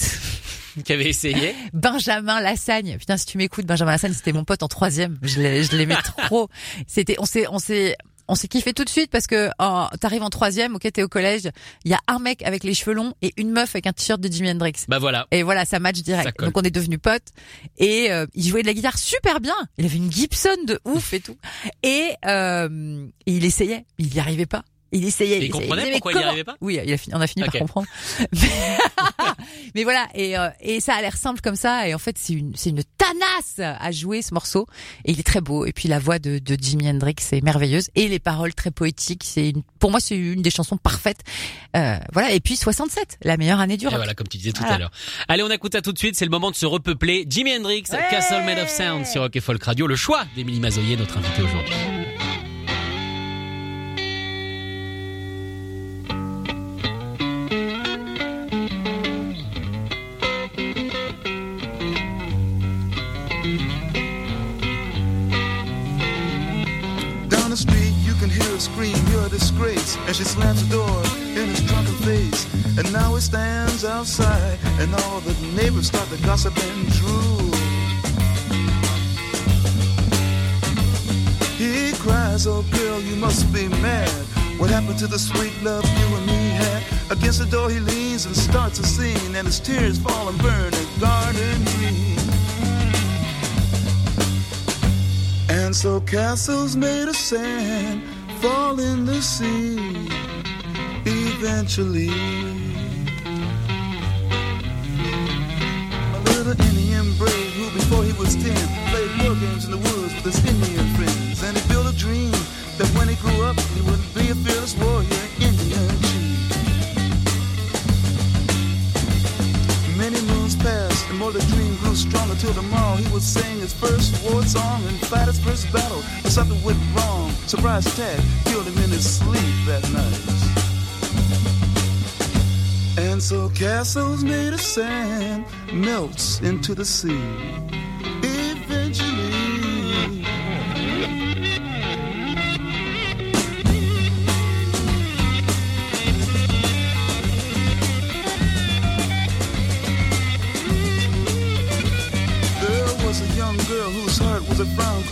Speaker 3: (laughs)
Speaker 2: Qui avait essayé.
Speaker 3: Benjamin Lassagne. Putain, si tu m'écoutes, Benjamin Lassagne, c'était mon pote en troisième. Je l'aimais (laughs) trop. C'était, on s'est, on s'est, on s'est kiffé tout de suite parce que oh, t'arrives en troisième, ok, t'es au collège, il y a un mec avec les cheveux longs et une meuf avec un t-shirt de Jimi Hendrix.
Speaker 2: Bah voilà.
Speaker 3: Et voilà, ça match direct. Donc on est devenus potes et euh, il jouait de la guitare super bien. Il avait une Gibson de ouf et tout. Et, euh, il essayait, mais il y arrivait pas. Il essayait.
Speaker 2: Et il
Speaker 3: essayait,
Speaker 2: comprenait
Speaker 3: mais
Speaker 2: pourquoi il y
Speaker 3: comment
Speaker 2: arrivait pas?
Speaker 3: Oui, il a fini, on a fini par comprendre. (laughs) Mais, (laughs) mais voilà, et, euh, et ça a l'air simple comme ça, et en fait c'est une c'est une tanasse à jouer ce morceau, et il est très beau. Et puis la voix de, de Jimi Hendrix est merveilleuse, et les paroles très poétiques. C'est une- pour moi c'est une des chansons parfaites. Euh, voilà, et puis 67, la meilleure année du
Speaker 2: Et
Speaker 3: rock.
Speaker 2: voilà, comme tu disais tout
Speaker 3: Voilà.
Speaker 2: à l'heure. Allez, on écoute ça tout de suite. C'est le moment de se repeupler. Jimi Hendrix, Castle Made of Sound sur Rock et Folk Radio. Le choix d'Émilie Mazoyer, notre invité aujourd'hui.
Speaker 7: Scream, you're a disgrace. And she slams the door in his drunken face. And now he stands outside, and all the neighbors start to gossip and drool. He cries, oh girl, you must be mad. What happened to the sweet love you and me had? Against the door he leans and starts a scene, and his tears fall and burn a garden green. And so castles made of sand fall in the sea eventually. A little Indian brave who, before he was ten, played war games in the woods with his Indian friends. And he built a dream that when he grew up, he would be a fearless warrior, Indian chief. Many moons passed, and more the dream grew stronger till tomorrow he would sing his first war song and fight his first battle. But something went wrong. Surprise attack killed him in his sleep that night. And so castles made of sand melts into the sea.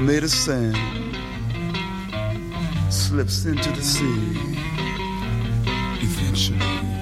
Speaker 7: made of sand slips into the sea eventually.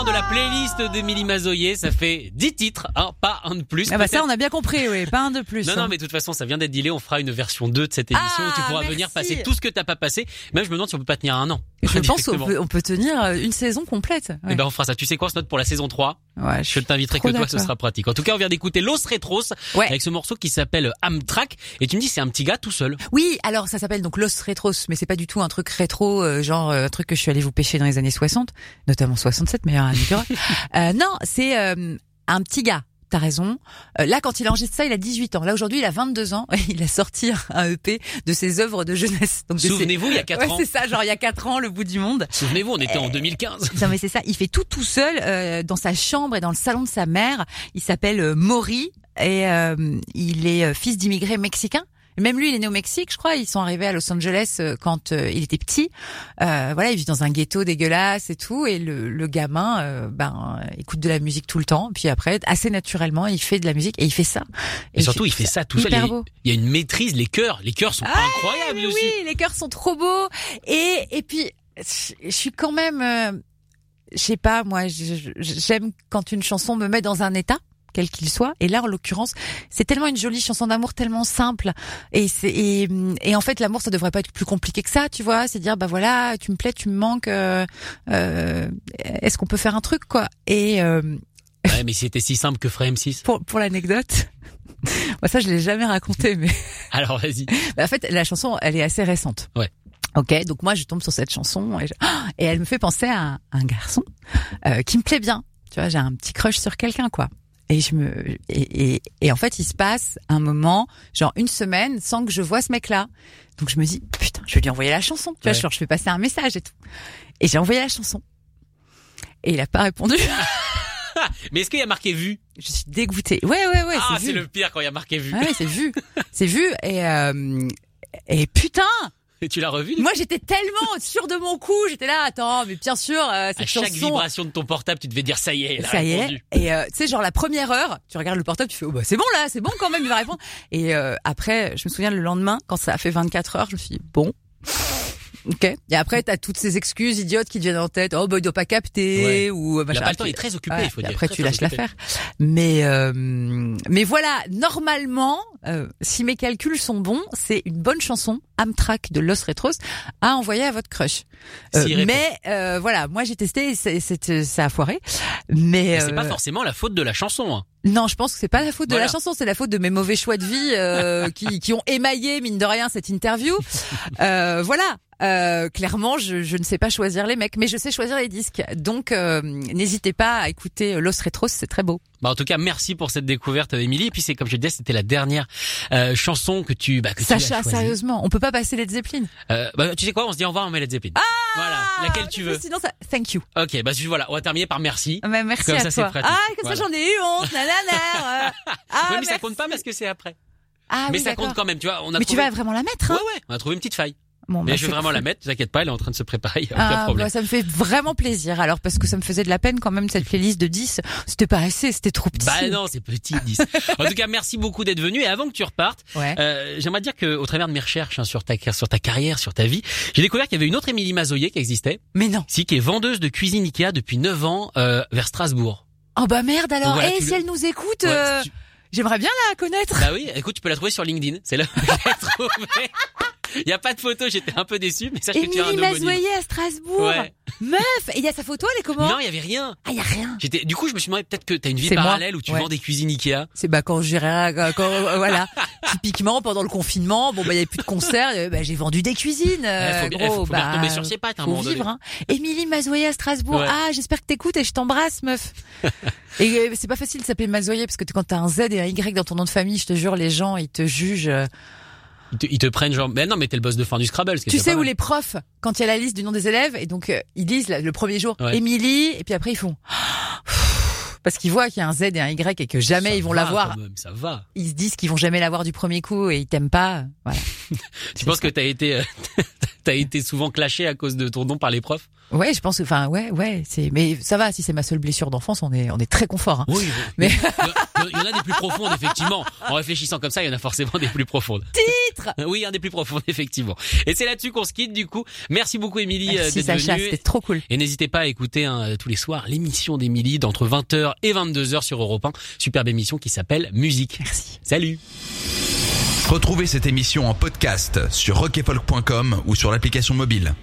Speaker 2: Fin de la playlist d'Emilie Mazoyer. Ça fait 10 titres, hein, pas un de plus.
Speaker 3: Ah bah ça, on a bien compris, oui, pas un de plus.
Speaker 2: Non,
Speaker 3: hein.
Speaker 2: non, mais de toute façon, ça vient d'être dealé. On fera une version 2 de cette émission
Speaker 3: Ah,
Speaker 2: où tu pourras
Speaker 3: merci.
Speaker 2: venir passer tout ce que t'as pas passé. Même, je me demande si on peut pas tenir un an.
Speaker 3: Je (laughs) pense qu'on peut, on peut tenir euh, une saison complète.
Speaker 2: Eh ben, on fera ça. Tu sais quoi, ce note pour la saison 3?
Speaker 3: Ouais,
Speaker 2: Je t'inviterai que toi, ce sera pratique. En tout cas, on vient d'écouter Los Retros
Speaker 3: Ouais.
Speaker 2: avec ce morceau qui s'appelle Amtrak. Et tu me dis, c'est un petit gars tout seul.
Speaker 3: Oui, alors ça s'appelle donc Los Retros, mais c'est pas du tout un truc rétro, euh, genre euh, un truc que je suis allée vous pêcher dans les années 60, notamment 67, meilleure année du rock. (laughs) Euh, non, c'est euh, un petit gars. T'as raison. Euh, là, quand il enregistre ça, il a 18 ans. Là, aujourd'hui, il a 22 ans. (laughs) Il a sorti un EP de ses œuvres de jeunesse. Donc, ses-
Speaker 2: Souvenez-vous, il y a quatre
Speaker 3: Ouais,
Speaker 2: ans.
Speaker 3: c'est ça, genre il y a 4 ans, le bout du monde.
Speaker 2: Souvenez-vous, on était en 2015.
Speaker 3: Non mais c'est ça, il fait tout tout seul euh, dans sa chambre et dans le salon de sa mère. Il s'appelle euh, Maury et euh, il est euh, fils d'immigrés mexicains. Même lui, il est né au Mexique, je crois. Ils sont arrivés à Los Angeles euh, quand euh, il était petit. Euh, voilà, il vit dans un ghetto dégueulasse et tout. Et le, le gamin, euh, ben, écoute de la musique tout le temps. Puis après, assez naturellement, il fait de la musique et il fait ça.
Speaker 2: Et surtout, il fait ça tout seul. Il y, a,
Speaker 3: beau.
Speaker 2: il y a une maîtrise. Les chœurs, les chœurs sont
Speaker 3: Ah,
Speaker 2: incroyables
Speaker 3: mais
Speaker 2: aussi.
Speaker 3: Oui, les chœurs sont trop beaux. Et et puis je suis quand même, euh, je sais pas, moi, j'aime quand une chanson me met dans un état quel qu'il soit. Et là, en l'occurrence, c'est tellement une jolie chanson d'amour, tellement simple. Et c'est et, et en fait, l'amour, ça devrait pas être plus compliqué que ça, tu vois. C'est dire, bah voilà, tu me plais, tu me manques. euh, euh, Est-ce qu'on peut faire un truc, quoi? Et euh,
Speaker 2: Ouais, mais c'était si simple que ferait M6. (laughs)
Speaker 3: pour pour l'anecdote, (laughs) moi ça, je l'ai jamais raconté, mais (laughs)
Speaker 2: Alors, vas-y.
Speaker 3: bah, en fait, la chanson, elle est assez récente.
Speaker 2: Ouais.
Speaker 3: Ok, donc moi je tombe sur cette chanson et, je- (gasps) et elle me fait penser à un garçon euh, qui me plaît bien. Tu vois, j'ai un petit crush sur quelqu'un quoi. Et je me et, et, et en fait il se passe un moment, genre une semaine, sans que je vois ce mec-là. Donc je me dis putain, je vais lui envoyer la chanson. Tu vois,
Speaker 2: Ouais.
Speaker 3: genre je fais passer un message et tout. Et j'ai envoyé la chanson. Et il a pas répondu. (laughs)
Speaker 2: Mais est-ce qu'il y a marqué vu?
Speaker 3: Je suis dégoûtée. Ouais ouais ouais,
Speaker 2: Ah,
Speaker 3: c'est
Speaker 2: le pire quand il y a marqué vu.
Speaker 3: Ouais, c'est vu. c'est vu et euh, et putain
Speaker 2: Et tu l'as revu
Speaker 3: Moi, j'étais tellement (laughs) sûre de mon coup. J'étais là, attends, mais bien sûr, euh, cette
Speaker 2: À chaque
Speaker 3: chanson.
Speaker 2: vibration de ton portable, tu devais dire ça y est, elle a
Speaker 3: ça y est.
Speaker 2: répondu.
Speaker 3: Et euh, tu sais, genre la première heure, tu regardes le portable, tu fais, oh bah c'est bon là, c'est bon quand même, il va répondre. Et euh, après, je me souviens le lendemain, quand ça a fait 24 heures, je me suis dit, bon. Ok. Et après, t'as toutes ces excuses idiotes qui te viennent en tête. Oh, bah, il doit pas capter
Speaker 2: Ouais.
Speaker 3: ou. euh,
Speaker 2: Il a pas le temps, il est très occupé,
Speaker 3: Ouais,
Speaker 2: il faut dire.
Speaker 3: Après,
Speaker 2: Très,
Speaker 3: tu
Speaker 2: très
Speaker 3: lâches l'affaire. Mais euh, mais voilà, normalement, euh, si mes calculs sont bons, c'est une bonne chanson, Amtrak de Los Retros, à envoyer à votre crush. Euh, mais euh, voilà, moi j'ai testé, c'est, c'est- ça a foiré. Mais,
Speaker 2: Mais c'est
Speaker 3: euh,
Speaker 2: pas forcément la faute de la chanson. Hein.
Speaker 3: non, je pense que c'est pas la faute de la chanson, c'est la faute de mes mauvais choix de vie euh, (laughs) qui, qui ont émaillé mine de rien cette interview. Euh, voilà. Euh, clairement, je, je ne sais pas choisir les mecs, mais je sais choisir les disques. Donc, euh, n'hésitez pas à écouter Los Retros, c'est très beau.
Speaker 2: Bah, en tout cas, merci pour cette découverte, Émilie. Et puis c'est comme je disais, c'était la dernière euh, chanson que tu, bah, que tu
Speaker 3: Sacha,
Speaker 2: as choisie.
Speaker 3: sérieusement, on peut pas passer les Zeppelin.
Speaker 2: Euh, bah, tu sais quoi On se dit au revoir, on met Led Zeppelin.
Speaker 3: Ah
Speaker 2: voilà, laquelle tu veux.
Speaker 3: Sinon, ça, thank you.
Speaker 2: Ok, bah voilà, on va terminer par merci.
Speaker 3: Mais merci
Speaker 2: Comme
Speaker 3: à
Speaker 2: ça, c'est
Speaker 3: toi.
Speaker 2: pratique.
Speaker 3: Ah, comme
Speaker 2: Voilà.
Speaker 3: ça, j'en ai eu honte. Nanana. euh. (laughs) Ah,
Speaker 2: Ouais, mais ça compte pas parce que c'est après.
Speaker 3: Ah,
Speaker 2: mais
Speaker 3: oui,
Speaker 2: ça compte quand même, tu vois. On a
Speaker 3: Mais tu vas vraiment la mettre,
Speaker 2: Ouais,
Speaker 3: hein
Speaker 2: ouais, on a trouvé une petite faille.
Speaker 3: Bon,
Speaker 2: mais
Speaker 3: bah,
Speaker 2: je vais vraiment
Speaker 3: cool.
Speaker 2: la mettre, t'inquiète pas, elle est en train de se préparer, y a aucun
Speaker 3: Ah,
Speaker 2: problème.
Speaker 3: bah, ça me fait vraiment plaisir. Alors, parce que ça me faisait de la peine quand même, cette playlist de 10. C'était pas assez, c'était trop petit.
Speaker 2: Bah non, c'est petit, 10. en tout cas, merci beaucoup d'être venu. Et avant que tu repartes,
Speaker 3: Ouais.
Speaker 2: euh, j'aimerais dire que au travers de mes recherches hein, sur ta sur ta carrière, sur ta vie, j'ai découvert qu'il y avait une autre Émilie Mazoyer qui existait.
Speaker 3: Mais non.
Speaker 2: Si, qui est vendeuse de cuisine Ikea depuis 9 ans euh, vers Strasbourg.
Speaker 3: Oh bah merde alors.
Speaker 2: Voilà,
Speaker 3: Eh, si
Speaker 2: le-
Speaker 3: elle nous écoute,
Speaker 2: Ouais,
Speaker 3: euh,
Speaker 2: tu-
Speaker 3: j'aimerais bien la connaître.
Speaker 2: Bah oui, écoute, tu peux la trouver sur LinkedIn. C'est là où je l'ai trouvée. (laughs) Il (laughs) y a pas de photo, j'étais un peu déçu, mais as un
Speaker 3: Émilie. Mazoyer à Strasbourg.
Speaker 2: Ouais.
Speaker 3: Meuf, et il y a sa photo, elle est comment?
Speaker 2: Non, il y avait rien.
Speaker 3: Ah, il y a rien.
Speaker 2: J'étais, du coup, je me suis demandé peut-être que t'as une vie
Speaker 3: moi.
Speaker 2: parallèle où tu
Speaker 3: Ouais.
Speaker 2: vends des cuisines Ikea.
Speaker 3: C'est bah quand j'irai quand, quand- euh, voilà (laughs) typiquement pendant le confinement bon bah il y avait plus de concerts euh, bah, j'ai vendu des cuisines euh,
Speaker 2: Ouais, faut bien-
Speaker 3: gros,
Speaker 2: faut
Speaker 3: bah,
Speaker 2: retomber sur ses pattes à un
Speaker 3: faut vivre hein. Émilie Mazoyer à Strasbourg ah j'espère que t'écoutes et je t'embrasse meuf (laughs) et euh, c'est pas facile de s'appeler Mazoyer parce que quand t'as un Z et un Y dans ton nom de famille je te jure les gens ils te jugent.
Speaker 2: Ils te, ils te prennent genre, mais non, mais t'es le boss de fin du Scrabble. ce
Speaker 3: tu sais où
Speaker 2: mal.
Speaker 3: les profs quand il y a la liste du nom des élèves et donc euh, ils lisent là, le premier jour
Speaker 2: Ouais.
Speaker 3: Émilie et puis après ils font (gasps) parce qu'ils voient qu'il y a un Z et un Y et que jamais
Speaker 2: Ça
Speaker 3: ils vont l'avoir
Speaker 2: Ça va.
Speaker 3: ils se disent qu'ils vont jamais l'avoir du premier coup et ils t'aiment pas. Voilà. (laughs)
Speaker 2: Tu penses que t'as été, euh, (laughs) t'as été souvent clashé à cause de ton nom par les profs?
Speaker 3: Ouais, je pense que, enfin, ouais, ouais, c'est, mais ça va, si c'est ma seule blessure d'enfance, on est, on est très confort. Hein.
Speaker 2: Oui, (laughs)
Speaker 3: Mais-
Speaker 2: il y, en a des plus profondes, effectivement. En réfléchissant comme ça, il y en a forcément des plus profondes.
Speaker 3: Titre (laughs)
Speaker 2: Oui, un des plus profondes, effectivement. Et c'est là-dessus qu'on se quitte, du coup. Merci beaucoup, Émilie,
Speaker 3: Merci
Speaker 2: d'être
Speaker 3: Sacha,
Speaker 2: venue.
Speaker 3: c'était trop cool.
Speaker 2: Et n'hésitez pas à écouter hein, tous les soirs l'émission d'Émilie d'entre 20h et 22h sur Europe 1. Superbe émission qui s'appelle Musique.
Speaker 3: Merci.
Speaker 2: Salut.
Speaker 1: Retrouvez cette émission en podcast sur rockefolk.com ou sur l'application mobile.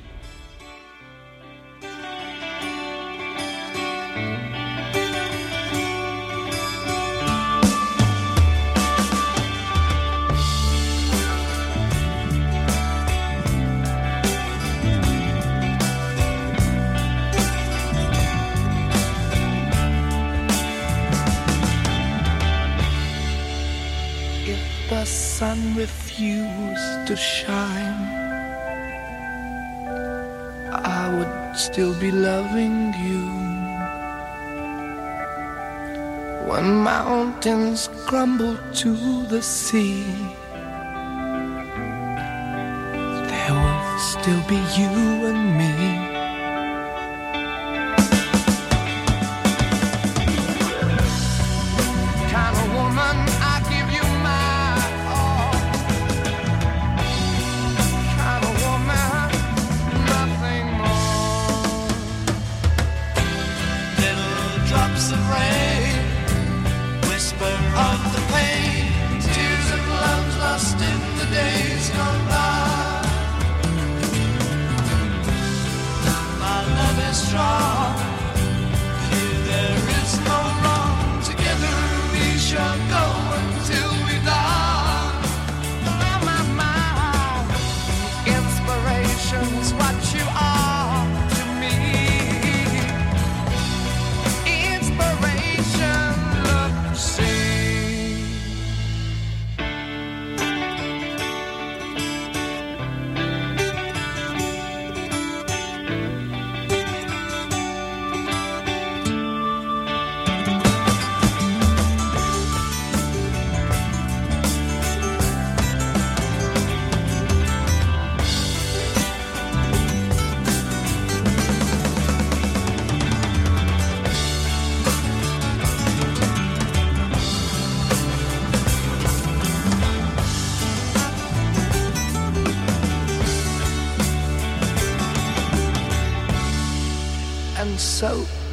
Speaker 8: Refused to shine, I would still be loving you. When mountains crumble to the sea, there will still be you and me.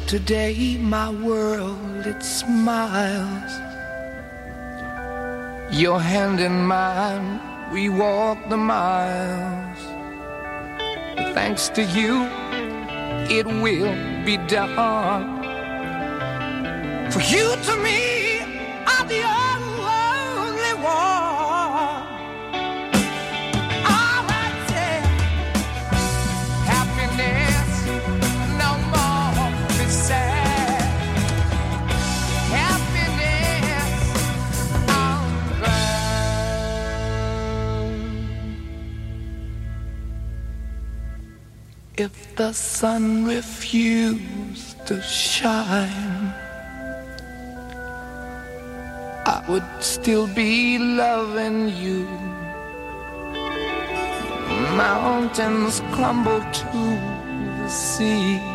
Speaker 8: Today my world it smiles. Your hand in mine, we walk the miles. Thanks to you, it will be done. For you to me the sun refused to shine, I would still be loving you. Mountains crumble to the sea.